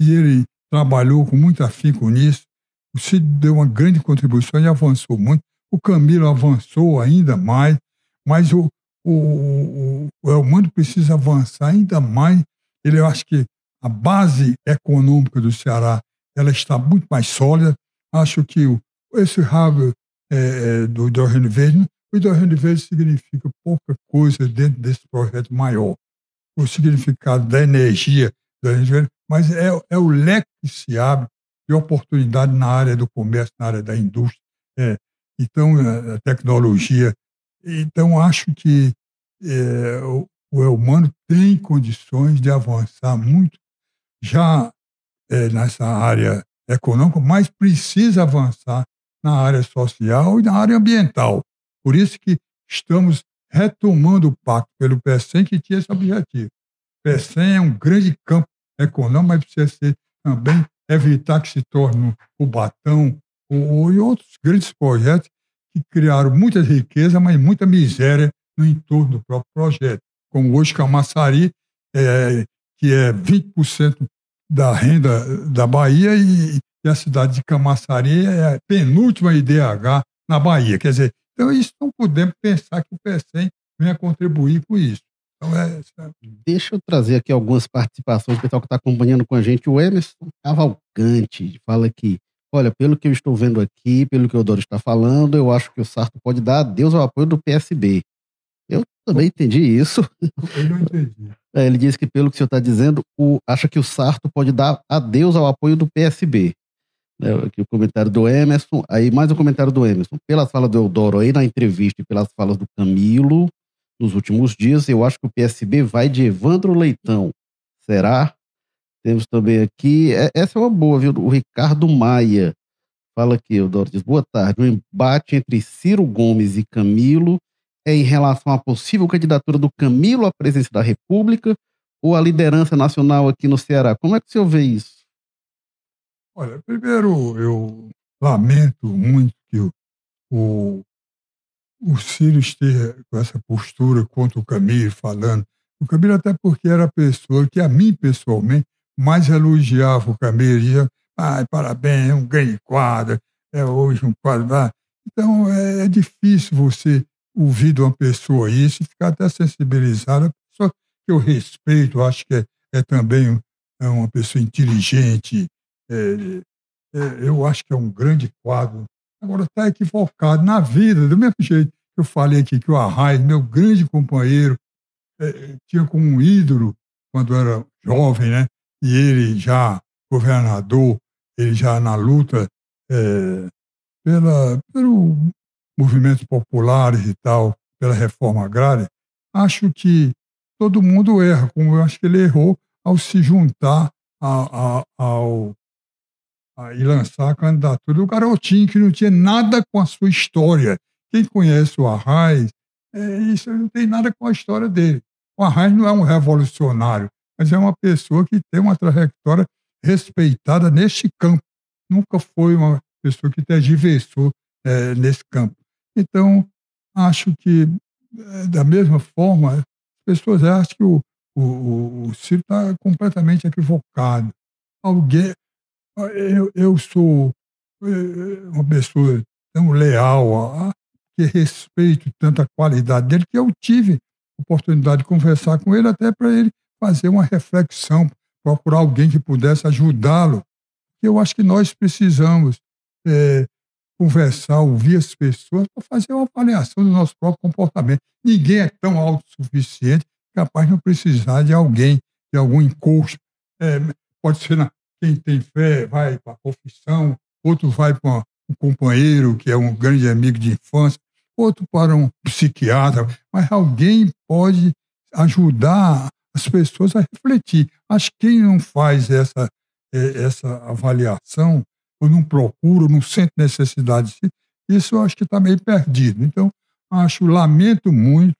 e ele trabalhou com muito afinco nisso. O Cid deu uma grande contribuição e avançou muito. O Camilo avançou ainda mais, mas o, o, o, Elmando precisa avançar ainda mais. Ele, eu acho que a base econômica do Ceará ela está muito mais sólida. Acho que o, esse rabo é, do hidrogênio verde, o hidrogênio verde significa pouca coisa dentro desse projeto maior. O significado da energia do hidrogênio verde, mas é, é o leque que se abre de oportunidade na área do comércio, na área da indústria, é, então a tecnologia. Então acho que é, o, o humano tem condições de avançar muito já é, nessa área econômica, mas precisa avançar na área social e na área ambiental. Por isso que estamos retomando o pacto pelo PECEM que tinha esse objetivo. O PECEM é um grande campo econômico, mas precisa ser também evitar que se torne o Batão ou, ou, e outros grandes projetos que criaram muita riqueza, mas muita miséria no entorno do próprio projeto. Como hoje Camaçari, é, que é 20% da renda da Bahia e, e, a cidade de Camaçari é a penúltima IDH na Bahia. Quer dizer, então isso não podemos pensar que o PSEM venha contribuir com isso. Então é, é... Deixa eu trazer aqui algumas participações do pessoal que está acompanhando com a gente. O Emerson Cavalcante fala aqui, olha, pelo que eu estou vendo aqui, pelo que o Doro está falando, eu acho que o Sarto pode dar adeus ao apoio do PSB. Eu também entendi isso. Eu não entendi. É, ele disse que, pelo que o senhor está dizendo, o, acha que o Sarto pode dar adeus ao apoio do PSB. É, aqui o comentário do Emerson, aí mais um comentário do Emerson. Pelas falas do Eudoro aí na entrevista e pelas falas do Camilo nos últimos dias, eu acho que o PSB vai de Evandro Leitão. Será? Temos também aqui, é, essa é uma boa, viu? O Ricardo Maia fala aqui, Eudoro diz, boa tarde, o embate entre Ciro Gomes e Camilo é em relação à possível candidatura do Camilo à presidência da República ou à liderança nacional aqui no Ceará? Como é que o senhor vê isso? Olha, primeiro eu lamento muito que o, o, o Ciro esteja com essa postura contra o Camilo, falando. O Camilo, até porque era a pessoa que, a mim pessoalmente, mais elogiava o Camilo. Dizia, ah, parabéns, é um grande quadro, é hoje um quadro. Então, é, é difícil você ouvir de uma pessoa isso e ficar até sensibilizado. A pessoa que eu respeito, acho que é, é também é uma pessoa inteligente, é, é, eu acho que é um grande quadro. Agora, está equivocado na vida, do mesmo jeito que eu falei aqui, que o Arraes, meu grande companheiro, é, tinha como um ídolo, quando era jovem, né? E ele já governador, ele já na luta é, pela, pelo movimentos populares e tal, pela reforma agrária, acho que todo mundo erra, como eu acho que ele errou ao se juntar a, a, ao, a, e lançar a candidatura do garotinho que não tinha nada com a sua história. Quem conhece o Arraes, é, isso não tem nada com a história dele. O Arraes não é um revolucionário, mas é uma pessoa que tem uma trajetória respeitada neste campo. Nunca foi uma pessoa que tergiversou é, nesse campo. Então, acho que, eh, da mesma forma, as pessoas acham que o, o, o Ciro está completamente equivocado. Alguém, eu, eu sou eh, uma pessoa tão leal, que respeito tanta qualidade dele, que eu tive oportunidade de conversar com ele até para ele fazer uma reflexão, procurar alguém que pudesse ajudá-lo. Eu acho que nós precisamos é, conversar, ouvir as pessoas, para fazer uma avaliação do nosso próprio comportamento. Ninguém é tão autossuficiente capaz de não precisar de alguém, de algum encosto. É, pode ser na, quem tem fé, vai para a confissão, outro vai para um companheiro que é um grande amigo de infância, outro para um psiquiatra, mas alguém pode ajudar as pessoas a refletir. Acho que quem não faz essa, é, essa avaliação ou não procura, ou não sente necessidade. Isso eu acho que está meio perdido. Então, acho, lamento muito,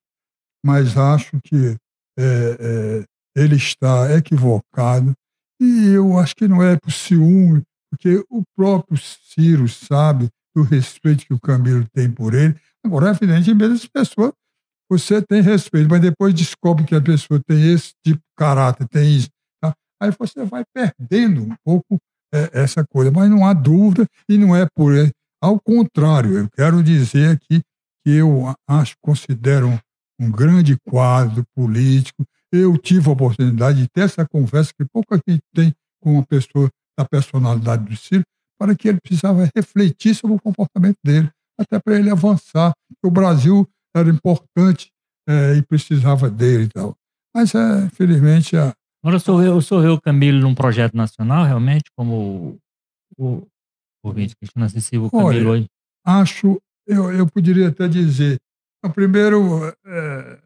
mas acho que é, é, ele está equivocado. E eu acho que não é por ciúme, porque o próprio Ciro sabe do respeito que o Camilo tem por ele. Agora, evidentemente, as pessoas, você tem respeito, mas depois descobre que a pessoa tem esse tipo de caráter, tem isso. Tá? Aí você vai perdendo um pouco é, essa coisa. Mas não há dúvida e não é por. Ao contrário, eu quero dizer aqui que eu acho, considero um, um grande quadro político. Eu tive a oportunidade de ter essa conversa que pouca gente tem com uma pessoa da personalidade do Ciro, para que ele precisava refletir sobre o comportamento dele, até para ele avançar. O Brasil era importante é, e precisava dele e tal. Mas, é, infelizmente, a, Agora, o senhor, o senhor vê o Camilo num projeto nacional, realmente, como o, o ouvinte Cristina Cecílio, o Camilo hoje? Acho, eu, eu poderia até dizer, primeiro, é,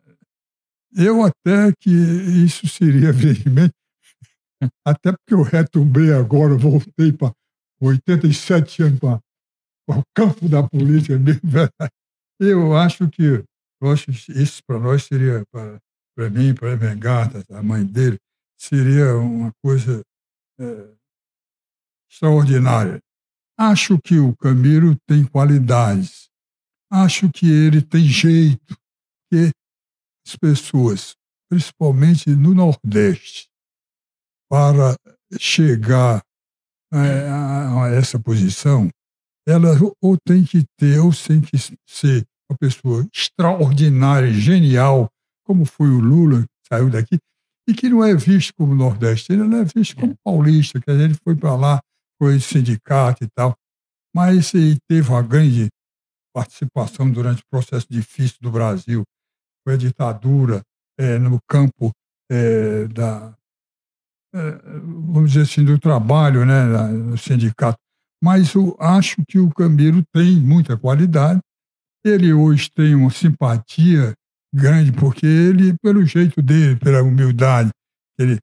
eu até que isso seria veemente, até porque eu retumbei agora, voltei para 87 anos para o campo da política mesmo, eu acho que acho isso para nós seria, para mim, para a Gata, a mãe dele, seria uma coisa é, extraordinária. Acho que o Camilo tem qualidades. Acho que ele tem jeito. que as pessoas, principalmente no Nordeste, para chegar a, a essa posição, elas ou tem que ter, ou tem que ser uma pessoa extraordinária, genial, como foi o Lula, que saiu daqui, e que não é visto como nordestino, ele é visto como paulista, que a gente foi para lá, foi sindicato e tal, mas teve uma grande participação durante o processo difícil do Brasil, foi a ditadura é, no campo é, da, é, vamos dizer assim, do trabalho, né, no sindicato. Mas eu acho que o Camilo tem muita qualidade. Ele hoje tem uma simpatia grande, porque ele, pelo jeito dele, pela humildade, ele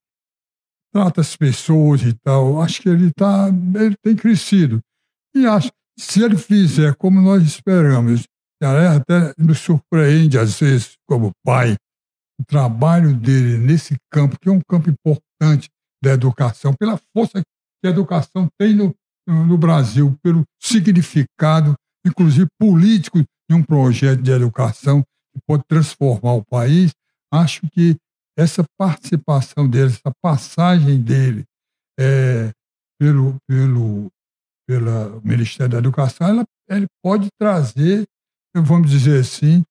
trata as pessoas e tal, acho que ele, tá, ele tem crescido. E acho se ele fizer como nós esperamos, até nos surpreende às vezes como pai, o trabalho dele nesse campo, que é um campo importante da educação, pela força que a educação tem no, no Brasil, pelo significado, inclusive político, de um projeto de educação que pode transformar o país, acho que essa participação dele, essa passagem dele é, pelo, pelo, pelo Ministério da Educação, ela, pode trazer, vamos dizer assim,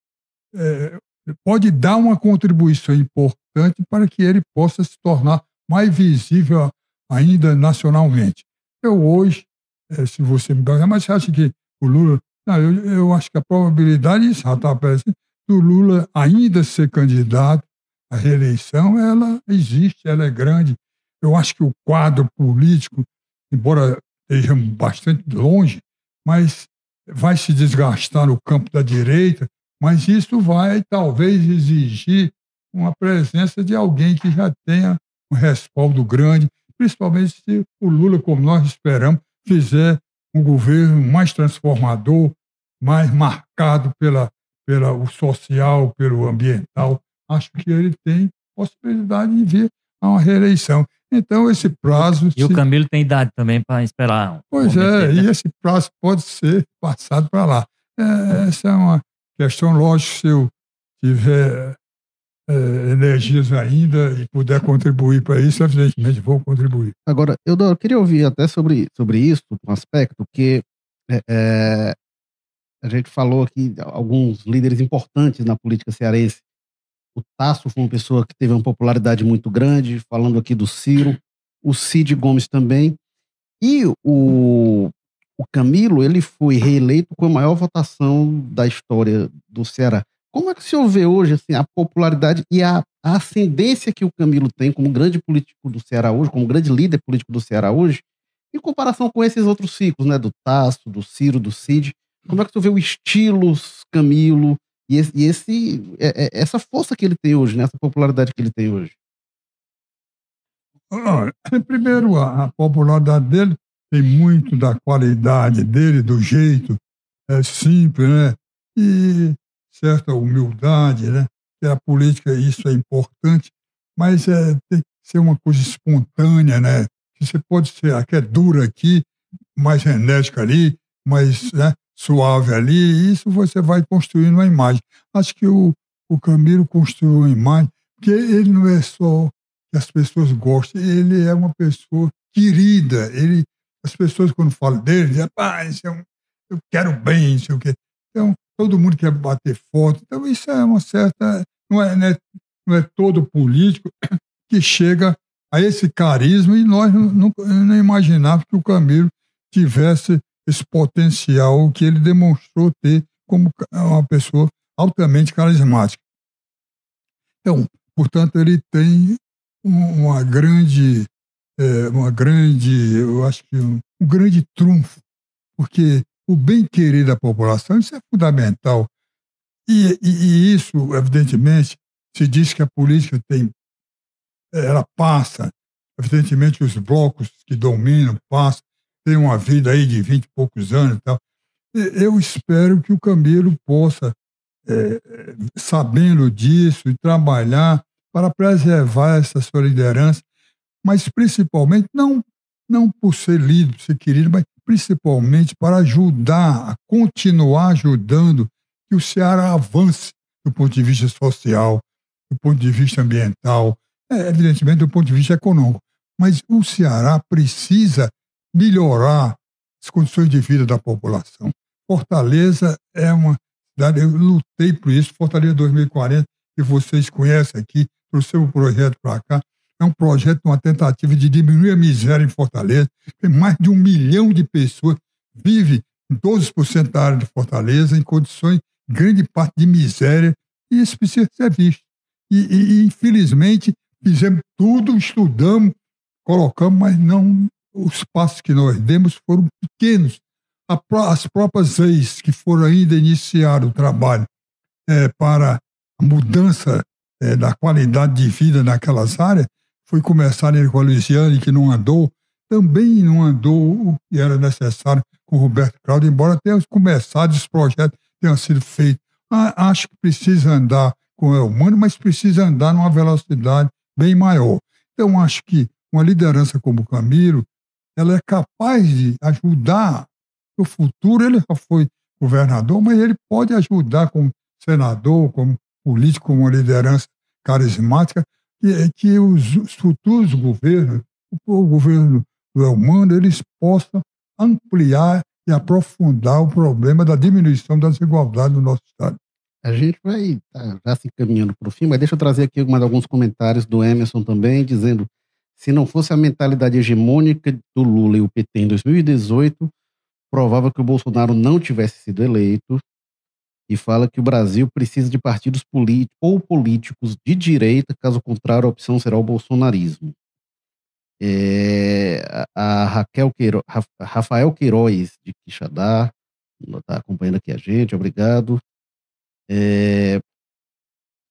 é, pode dar uma contribuição importante para que ele possa se tornar mais visível ainda nacionalmente. Eu hoje, é, se você me perguntar, mas você acha que o Lula. Não, eu, eu acho que a probabilidade, isso já está aparecendo, do Lula ainda ser candidato à reeleição, ela existe, ela é grande. Eu acho que o quadro político, embora esteja bastante longe, mas vai se desgastar no campo da direita, mas isso vai talvez exigir uma presença de alguém que já tenha um respaldo grande, principalmente se o Lula, como nós esperamos, fizer um governo mais transformador, mais marcado pela, pela o social, pelo ambiental. Acho que ele tem possibilidade de vir a uma reeleição. Então, esse prazo. E se... o Camilo tem idade também para esperar. Pois é, e esse prazo pode ser passado para lá. É, essa é uma questão, lógica se eu tiver é, energias ainda e puder contribuir para isso, evidentemente vou contribuir. Agora, eu, eu queria ouvir até sobre, sobre isso, um aspecto que é, é, a gente falou aqui alguns líderes importantes na política cearense. O Tasso foi uma pessoa que teve uma popularidade muito grande, falando aqui do Ciro, o Cid Gomes também. E o, o Camilo, ele foi reeleito com a maior votação da história do Ceará. Como é que o senhor vê hoje assim, a popularidade e a, a ascendência que o Camilo tem como grande político do Ceará hoje, como grande líder político do Ceará hoje, em comparação com esses outros ciclos, né, do Tasso, do Ciro, do Cid? Como é que tu vê o estilo Camilo e, esse, e esse é, é, essa força que ele tem hoje, né, essa popularidade que ele tem hoje? Primeiro, a popularidade dele tem muito da qualidade dele, do jeito é simples, né? E certa humildade, né? Que a política, isso é importante, mas é, tem que ser uma coisa espontânea, né? Você pode ser, aqui é dura aqui, mais enérgica ali, mais né, suave ali, e isso você vai construindo uma imagem. Acho que o, o Camilo construiu uma imagem, porque ele não é só que as pessoas gostam, ele é uma pessoa querida, ele, as pessoas quando falam dele, dizem, ah, é um, eu quero bem, não sei o quê. Então, todo mundo quer bater foto. Então, isso é uma certa. Não é, não é, não é todo político que chega a esse carisma e nós não, não imaginávamos que o Camilo tivesse esse potencial que ele demonstrou ter como uma pessoa altamente carismática. Então, portanto, ele tem uma grande, é, uma grande, eu acho que um, um grande trunfo, porque o bem-querer da população, isso é fundamental. E, e, e, isso, evidentemente, se diz que a política tem, ela passa, evidentemente os blocos que dominam passam, tem uma vida aí de vinte e poucos anos e tal. Eu espero que o Camilo possa, é, sabendo disso, e trabalhar para preservar essa sua liderança, mas principalmente não, não por ser lido, por ser querido, mas principalmente para ajudar, a continuar ajudando que o Ceará avance do ponto de vista social, do ponto de vista ambiental, é, evidentemente do ponto de vista econômico. Mas o Ceará precisa melhorar as condições de vida da população. Fortaleza é uma cidade, eu lutei por isso, Fortaleza 2040, que vocês conhecem aqui, trouxe o projeto para cá, é um projeto, uma tentativa de diminuir a miséria em Fortaleza. Tem mais de um milhão de pessoas vive 12% da área de Fortaleza em condições, grande parte de miséria, e isso precisa ser visto. E, e, infelizmente, fizemos tudo, estudamos, colocamos, mas não os passos que nós demos foram pequenos. As próprias leis que foram ainda iniciar o trabalho é, para a mudança é, da qualidade de vida naquelas áreas, foi começar com a Luiziane, que não andou, também não andou o que era necessário com o Roberto Claudio, embora tenha começado esse projeto, tenha sido feito. Acho que precisa andar com o humano, mas precisa andar numa velocidade bem maior. Então, acho que uma liderança como o Camilo, ela é capaz de ajudar no futuro. Ele já foi governador, mas ele pode ajudar como senador, como político, como uma liderança carismática, que, que os, os futuros governos, o, governo do Elmano, eles possam ampliar e aprofundar o problema da diminuição das desigualdades no nosso Estado. A gente vai tá, já se encaminhando para o fim, mas deixa eu trazer aqui mais alguns comentários do Emerson também, dizendo se não fosse a mentalidade hegemônica do Lula e o PT em 2018, provável que o Bolsonaro não tivesse sido eleito, e fala que o Brasil precisa de partidos políticos ou políticos de direita, caso contrário, a opção será o bolsonarismo. É, a Raquel Queiro, Rafael Queiroz, de Quixadá, está acompanhando aqui a gente, obrigado. É,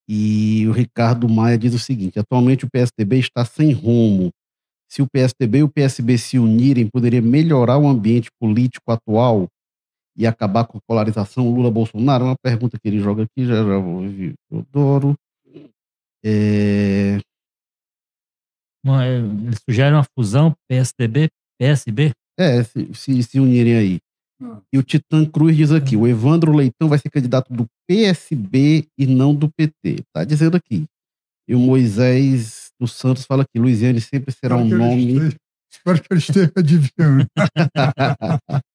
e o Ricardo Maia diz o seguinte: atualmente o PSDB está sem rumo. Se o PSDB e o PSB se unirem, poderia melhorar o ambiente político atual e acabar com a polarização Lula-Bolsonaro? É uma pergunta que ele joga aqui, já, já vou ouvir. Eu adoro. É... Ele sugere uma fusão PSDB-PSB? É, se, se, se unirem aí. E o Titã Cruz diz aqui: o Evandro Leitão vai ser candidato do PSB e não do PT. Tá dizendo aqui. E o Moisés dos Santos fala que Luiziane sempre será um nome. Esteja, espero que ele esteja adivinhando.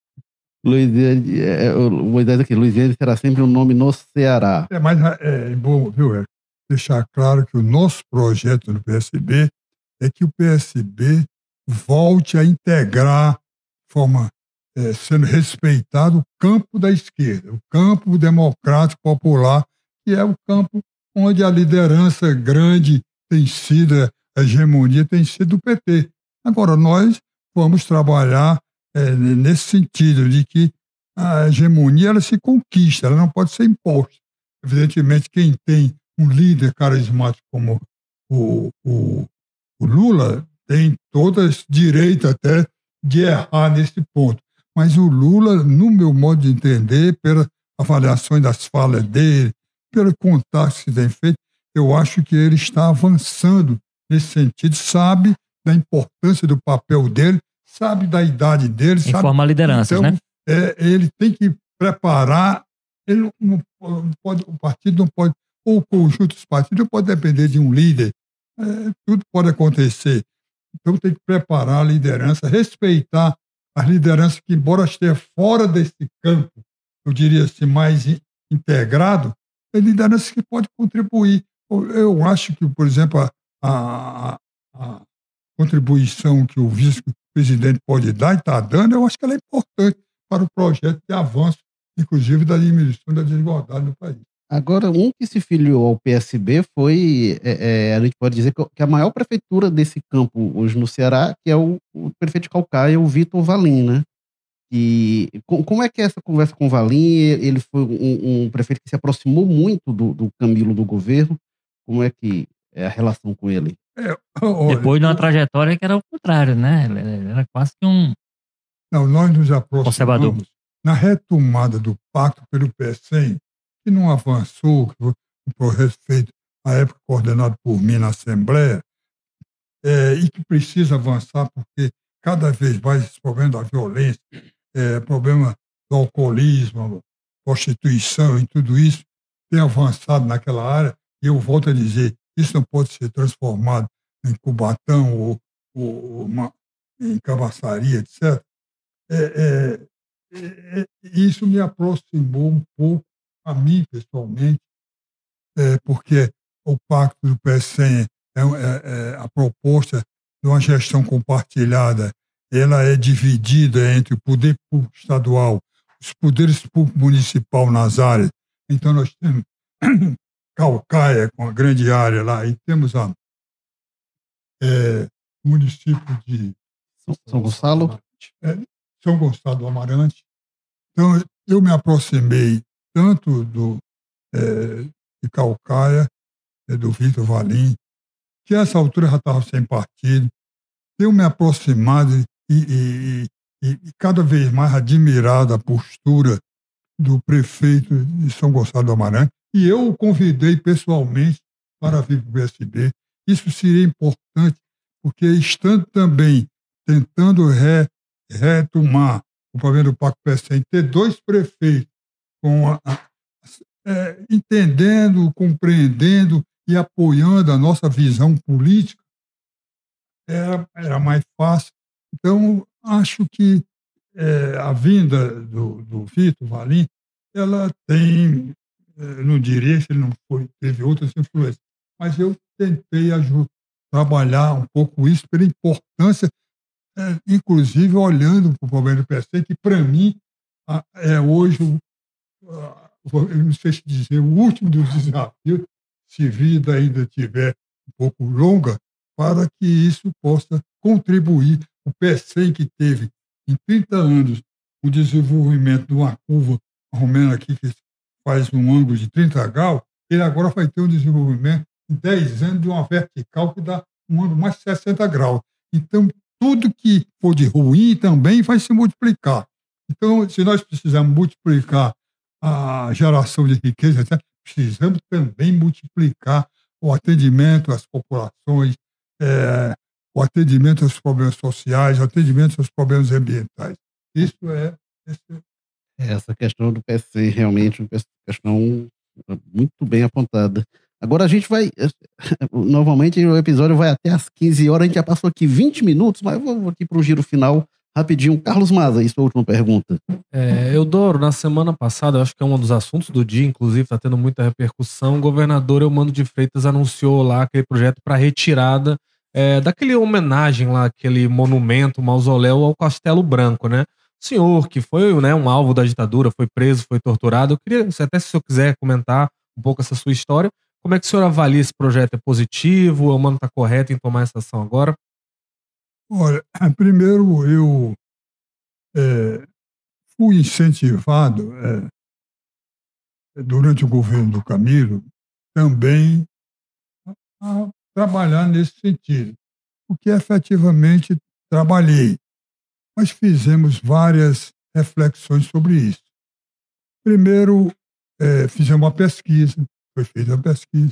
Luiziane, é, o Moisés aqui, Luiziane será sempre um nome no Ceará. É, mas é, é bom, viu, é, deixar claro que o nosso projeto no PSB é que o PSB volte a integrar forma é, sendo respeitado o campo da esquerda, o campo democrático popular, que é o campo onde a liderança grande tem sido, a hegemonia tem sido o PT. Agora, nós vamos trabalhar é, nesse sentido de que a hegemonia ela se conquista, ela não pode ser imposta. Evidentemente, quem tem um líder carismático como o, o, o Lula tem todas direito até de errar nesse ponto. Mas o Lula, no meu modo de entender, pelas avaliações das falas dele, pelo contato que tem feito, eu acho que ele está avançando nesse sentido, sabe da importância do papel dele, sabe da idade dele. Sabe, Informa lideranças, então, né? É, ele tem que preparar, ele não pode, o partido não pode, ou o conjunto dos partidos não pode depender de um líder, é, tudo pode acontecer. Então tem que preparar a liderança, respeitar as lideranças que, embora esteja fora desse campo, eu diria assim, mais integrado, é liderança que pode contribuir. Eu acho que, por exemplo, a, a, a contribuição que o vice-presidente pode dar e está dando, eu acho que ela é importante para o projeto de avanço, inclusive da diminuição da desigualdade no país. Agora, um que se filiou ao PSB foi, é, é, a gente pode dizer que a maior prefeitura desse campo hoje no Ceará, que é o, o prefeito de Calcaia, o Vitor Valim, né? E como é que é essa conversa com o Valim? Ele foi um, um prefeito que se aproximou muito do, do, Camilo do governo. Como é que é a relação com ele? É, Depois de uma trajetória que era o contrário, né? Era quase que um não, nós nos aproximamos na retomada do pacto pelo PSEM que não avançou, que foi um projeto feito à época coordenado por mim na Assembleia, é, e que precisa avançar porque cada vez mais esse problema da violência, é, problema do alcoolismo, prostituição e tudo isso, tem avançado naquela área, e eu volto a dizer, isso não pode ser transformado em Cubatão ou, ou uma, em Cabaçaria, etc. É, é, é, isso me aproximou um pouco a mim, pessoalmente, é, porque o pacto do é, é, é, a proposta de uma gestão compartilhada, ela é dividida entre o poder público estadual, os poderes públicos municipal nas áreas. Então, nós temos Calcaia, com a grande área lá, e temos a é, município de São Gonçalo. É, São Gonçalo do Amarante. Então, eu me aproximei tanto do, é, de Calcaia, é, do Vitor Valim, que a essa altura já estava sem partido. Eu me aproximado e, e, e, e cada vez mais admirado a postura do prefeito de São Gonçalo do Amarante, e eu o convidei pessoalmente para vir para o PSB. Isso seria importante, porque estando também tentando re, retomar o problema do Pacto PSM, ter dois prefeitos com a, a, é, entendendo, compreendendo e apoiando a nossa visão política, era, era mais fácil. Então, acho que é, a vinda do, do Vitor Valim, ela tem não diria que ele não foi, teve outras influências, mas eu tentei ajudar, trabalhar um pouco isso pela importância, é, inclusive olhando para o problema do PC, que para mim é hoje, eu não sei se dizer, o último dos desafios, se vida ainda tiver um pouco longa, para que isso possa contribuir. O PC que teve em 30 anos o desenvolvimento de uma curva romena aqui, que faz um ângulo de 30 graus, ele agora vai ter um desenvolvimento em 10 anos de uma vertical que dá um ângulo mais de 60 graus. Então, tudo que for de ruim também vai se multiplicar. Então, se nós precisamos multiplicar a geração de riqueza, precisamos também multiplicar o atendimento às populações, é, o atendimento aos problemas sociais, o atendimento aos problemas ambientais. Isso é, essa questão do PC realmente uma questão muito bem apontada. Agora a gente vai. Normalmente o episódio vai até às 15 horas, a gente já passou aqui 20 minutos, mas vou aqui para o giro final rapidinho. Carlos Maza, isso é a última pergunta. É, Eudoro, na semana passada, acho que é um dos assuntos do dia, inclusive, está tendo muita repercussão. O governador Eumano de Freitas anunciou lá aquele projeto para retirada é, daquele homenagem lá, aquele monumento, mausoléu ao Castelo Branco, né? Senhor que foi né, um alvo da ditadura, foi preso, foi torturado. Eu queria, até se o senhor quiser comentar um pouco essa sua história, como é que o senhor avalia esse projeto? É positivo? O mano está correto em tomar essa ação agora? Olha, primeiro eu é, fui incentivado é, durante o governo do Camilo também a trabalhar nesse sentido, porque efetivamente trabalhei nós fizemos várias reflexões sobre isso. Primeiro, é, fizemos uma pesquisa, foi feita a pesquisa.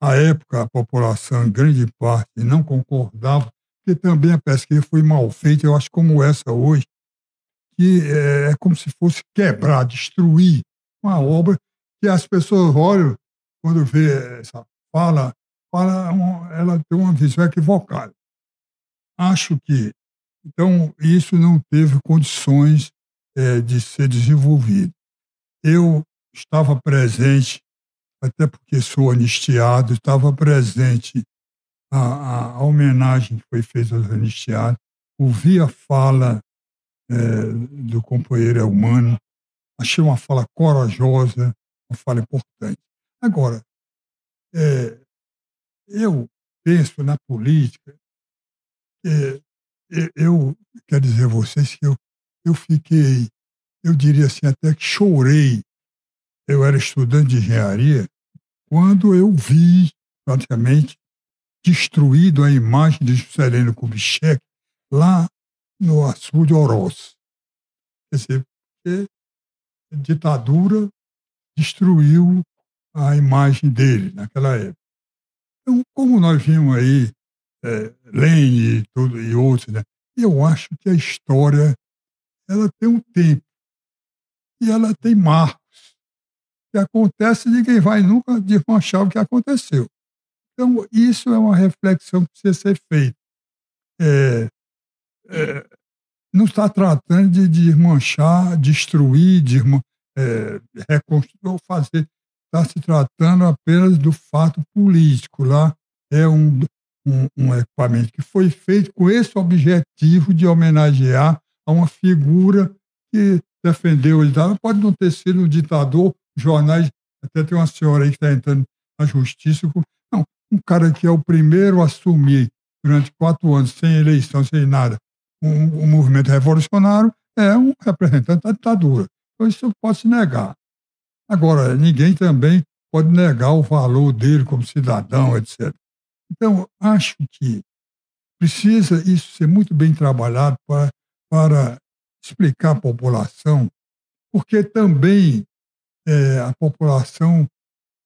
À época, a população, em grande parte, não concordava, porque também a pesquisa foi mal feita, eu acho como essa hoje, que é, é como se fosse quebrar, destruir uma obra que as pessoas olham, quando vê essa fala, fala ela tem uma visão equivocada. Acho que então, isso não teve condições é, de ser desenvolvido. Eu estava presente, até porque sou anistiado, estava presente a, a, homenagem que foi feita aos anistiados, ouvi a fala é, do companheiro humano, achei uma fala corajosa, uma fala importante. Agora, é, eu penso na política, é, eu quero dizer a vocês que eu, eu fiquei, eu diria assim, até que chorei. Eu era estudante de engenharia quando eu vi praticamente destruído a imagem de Juscelino Kubitschek lá no açude de Oroz. Quer dizer, a ditadura destruiu a imagem dele naquela época. Então, como nós vimos aí é, Lane e, tudo, e outros, né? eu acho que a história ela tem um tempo e ela tem marcos. que acontece, ninguém vai nunca desmanchar o que aconteceu. Então, isso é uma reflexão que precisa ser feita. É, é, não está tratando de desmanchar, destruir, desman, é, reconstruir ou fazer. Está se tratando apenas do fato político. Lá é um, um, um equipamento que foi feito com esse objetivo de homenagear a uma figura que defendeu o ditador. Pode não ter sido um ditador, jornais, até tem uma senhora aí que está entrando na justiça. Não, um cara que é o primeiro a assumir durante quatro anos, sem eleição, sem nada, um, um movimento revolucionário, é um representante da ditadura. Então, isso pode se negar. Agora, ninguém também pode negar o valor dele como cidadão, etc. Então, acho que precisa isso ser muito bem trabalhado para, para explicar à população, porque também é, a população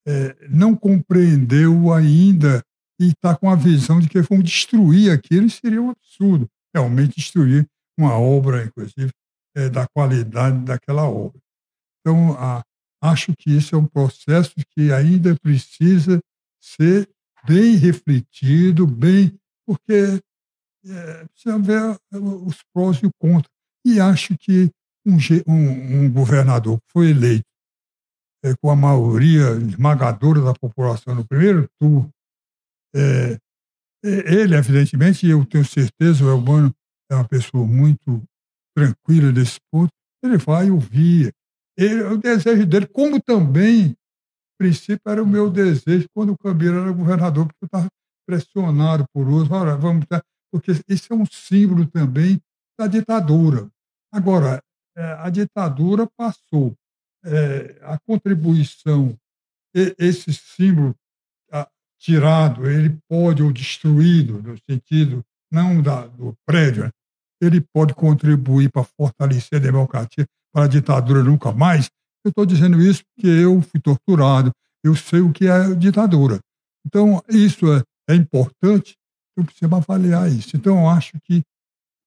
é, não compreendeu ainda e está com a visão de que vão destruir aquilo, seria um absurdo realmente destruir uma obra, inclusive, é, da qualidade daquela obra. Então, a, acho que isso é um processo que ainda precisa ser bem refletido, bem, porque é, precisa ver os prós e os contras. E acho que um, um, um governador que foi eleito é, com a maioria esmagadora da população no primeiro turno, é, é ele, evidentemente, eu tenho certeza, o Elmano é uma pessoa muito tranquila desse ponto, ele vai ouvir. Ele, o desejo dele, como também, princípio, era o meu desejo quando o Camilo era governador, porque eu estava pressionado por outros. Olha, vamos porque isso é um símbolo também da ditadura. Agora, é, a ditadura passou é, a contribuição, esse símbolo tirado, ele pode, ou destruído, no sentido não da, do prédio, né? ele pode contribuir para fortalecer a democracia, para a ditadura nunca mais. Eu estou dizendo isso porque eu fui torturado, eu sei o que é ditadura. Então, isso é, é importante, eu preciso avaliar isso. Então, eu acho que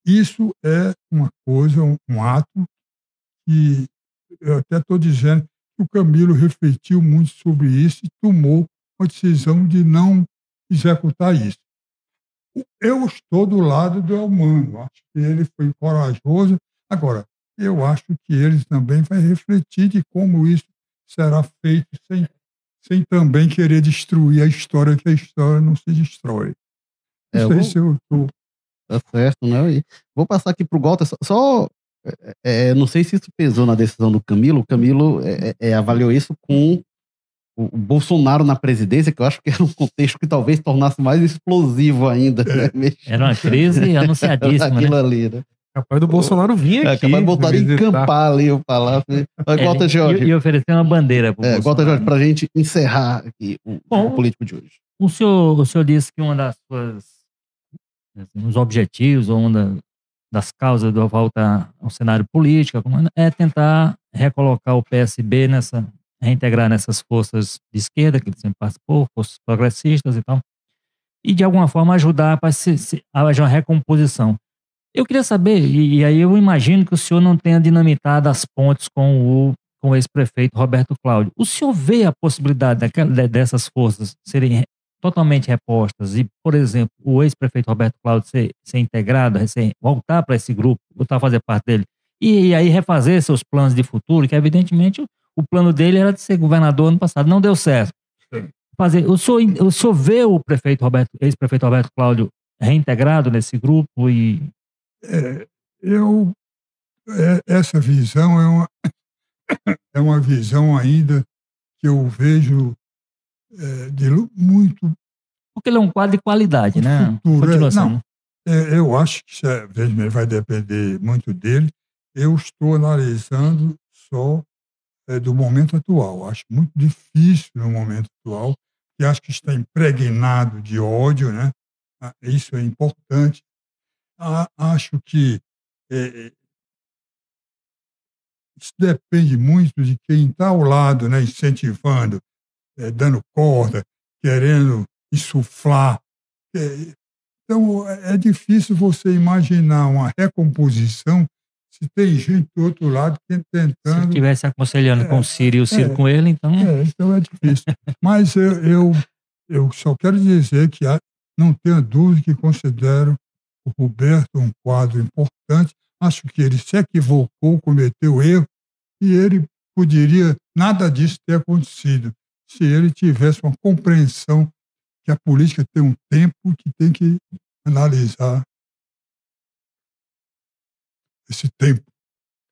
isso é uma coisa, um, um ato que eu até estou dizendo que o Camilo refletiu muito sobre isso e tomou uma decisão de não executar isso. Eu estou do lado do Elmano, acho que ele foi corajoso. Agora, eu acho que ele também vai refletir de como isso será feito sem, sem também querer destruir a história, que a história não se destrói. Não é, sei vou... se eu estou. Tá certo, né? E vou passar aqui para o Walter, só, só é, é, não sei se isso pesou na decisão do Camilo. O Camilo é, é, avaliou isso com o Bolsonaro na presidência, que eu acho que era um contexto que talvez tornasse mais explosivo ainda. Né? Era uma crise anunciadíssima. Aquilo né? ali, né? Capaz do Bolsonaro vir aqui. É, capaz do Bolsonaro encampar ali o palácio. É, Jorge. E, e oferecer uma bandeira para o é, Gota Jorge, para a gente encerrar aqui o, Bom, o político de hoje. O senhor, o senhor disse que uma das suas assim, os objetivos ou uma das causas da volta ao cenário político é tentar recolocar o PSB nessa reintegrar nessas forças de esquerda, que ele sempre participou, forças progressistas e tal, e de alguma forma ajudar para se, se, a uma recomposição. Eu queria saber, e, e, aí eu imagino que o senhor não tenha dinamitado as pontes com o, com o ex-prefeito Roberto Cláudio. O senhor vê a possibilidade daquela, dessas forças serem totalmente repostas e, por exemplo, o ex-prefeito Roberto Cláudio ser, ser integrado, ser, voltar para esse grupo, voltar a fazer parte dele, e, e aí refazer seus planos de futuro, que evidentemente o plano dele era de ser governador ano passado, não deu certo. Fazer, o, senhor, o senhor vê o prefeito Roberto, ex-prefeito Roberto Cláudio reintegrado nesse grupo e é, eu é, essa visão é uma é uma visão ainda que eu vejo é, de muito porque ele é um quadro de qualidade, né? Futuro, é, não, é, eu acho que isso vai depender muito dele. Eu estou analisando só é, do momento atual. Acho muito difícil no momento atual, e acho que está impregnado de ódio, né? Ah, isso é importante. Acho que é, isso depende muito de quem está ao lado, né? incentivando, é, dando corda, querendo insuflar. É, então, é difícil você imaginar uma recomposição se tem gente do outro lado Se tentando. estivesse aconselhando com o Ciro e o Ciro é. com ele, então. É, então é difícil. Mas eu, eu, eu só quero dizer que não tenha dúvida que considero o Roberto um quadro importante. Acho que ele se equivocou, cometeu erro, e ele poderia nada disso ter acontecido se ele tivesse uma compreensão que a política tem um tempo que tem que analisar esse tempo.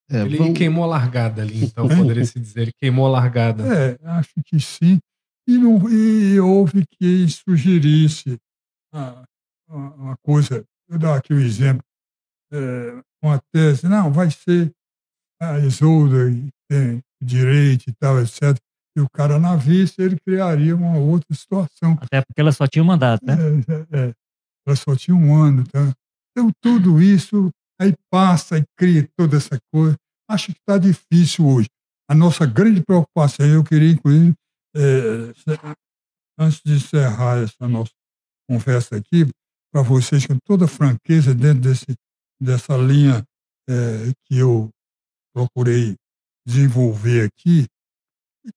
É, Ele vamos- queimou a largada ali, então É. poderia se dizer. Ele queimou a largada. É, acho que sim. E, não, e houve quem sugerisse uma, uma coisa, eu dar aqui um exemplo, é, uma tese, não, vai ser a Isolda, que tem direito e tal, etc. E o cara na vista, ele criaria uma outra situação. Até porque ela só tinha um mandato, né? É, é, é. Ela só tinha um ano. Então, então, tudo isso aí passa e cria toda essa coisa. Acho que está difícil hoje. A nossa grande preocupação, eu queria, inclusive, é, antes de encerrar essa nossa conversa aqui, para vocês, com toda franqueza, dentro desse, dessa linha é, que eu procurei desenvolver aqui,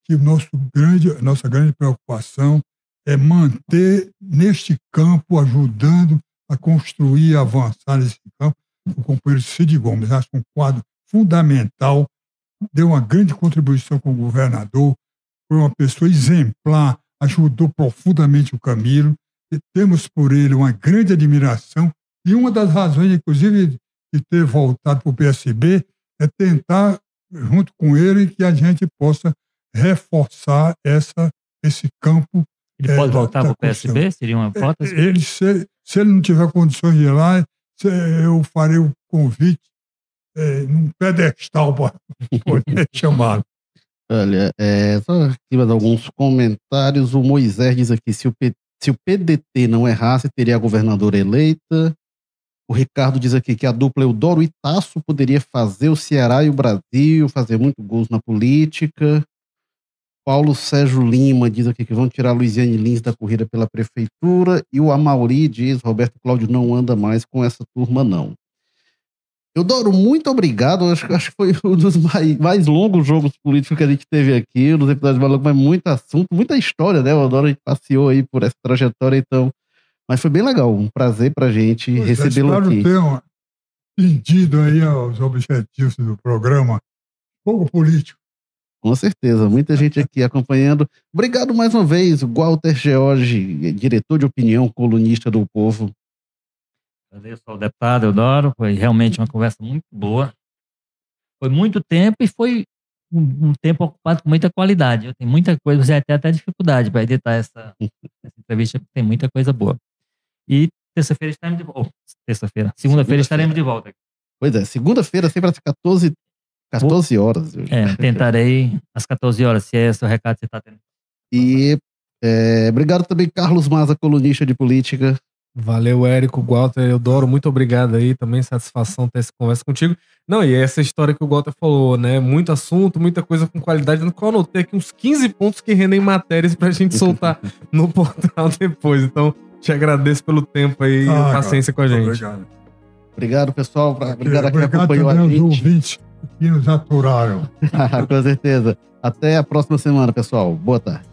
que nosso grande, nossa grande preocupação é manter neste campo, ajudando a construir avançar nesse campo, o companheiro Cid Gomes. Acho um quadro fundamental, deu uma grande contribuição com o governador, foi uma pessoa exemplar, ajudou profundamente o Camilo, e temos por ele uma grande admiração, e uma das razões, inclusive, de ter voltado para o PSB é tentar, junto com ele, que a gente possa reforçar essa, esse campo Ele É, pode da- voltar para o PSB? Seria uma hipótese? ele, se, se ele não tiver condições de ir lá, se- eu farei o convite é, num pedestal para poder chamá-lo. Olha, é, só aqui mais alguns comentários. O Moisés diz aqui: se o, P- se o PDT não errasse, teria a governadora eleita. O Ricardo diz aqui que a dupla Eudoro e Tasso poderia fazer o Ceará e o Brasil, fazer muito gols na política. Paulo Sérgio Lima diz aqui que vão tirar Luiziane Lins da corrida pela prefeitura. E o Amauri diz: Roberto Cláudio não anda mais com essa turma, não. Eudoro, muito obrigado. Acho, acho que foi um dos mais, mais longos jogos políticos que a gente teve aqui, dos episódios mais longos, mas muito assunto, muita história, né? O Eudoro a gente passeou aí por essa trajetória, então. Mas foi bem legal, um prazer pra gente recebê-lo Espero aqui. ter um pedido aí aos objetivos do programa. Pouco político. Com certeza, muita gente aqui acompanhando. Obrigado mais uma vez, Walter George, diretor de opinião, colunista do Povo. Agradeço ao deputado Eudoro, foi realmente uma conversa muito boa. Foi muito tempo e foi um, um tempo ocupado com muita qualidade. Eu tenho muita coisa, você ter até dificuldade para editar essa, essa entrevista, porque tem muita coisa boa. E terça-feira estaremos de volta. terça-feira. Segunda-feira estaremos de volta. Pois é, segunda-feira, sempre às 14, 14 horas. É, tentarei às 14 horas, se é esse o recado que você está tendo. E é, obrigado também, Carlos Maza, colunista de política. Valeu, Érico, Walter, Eudoro, muito obrigado aí, também satisfação ter essa conversa contigo. Não, e essa história que o Walter falou, né, muito assunto, muita coisa com qualidade, no qual eu anotei aqui uns 15 pontos que rendem matérias pra gente soltar no portal depois. Então, te agradeço pelo tempo aí e Ah, a paciência com a gente. Obrigado. Obrigado, pessoal. pra- Obrigado a quem Obrigado acompanhou a gente. ouvintes que nos aturaram. Com certeza. Até a próxima semana, pessoal. Boa tarde.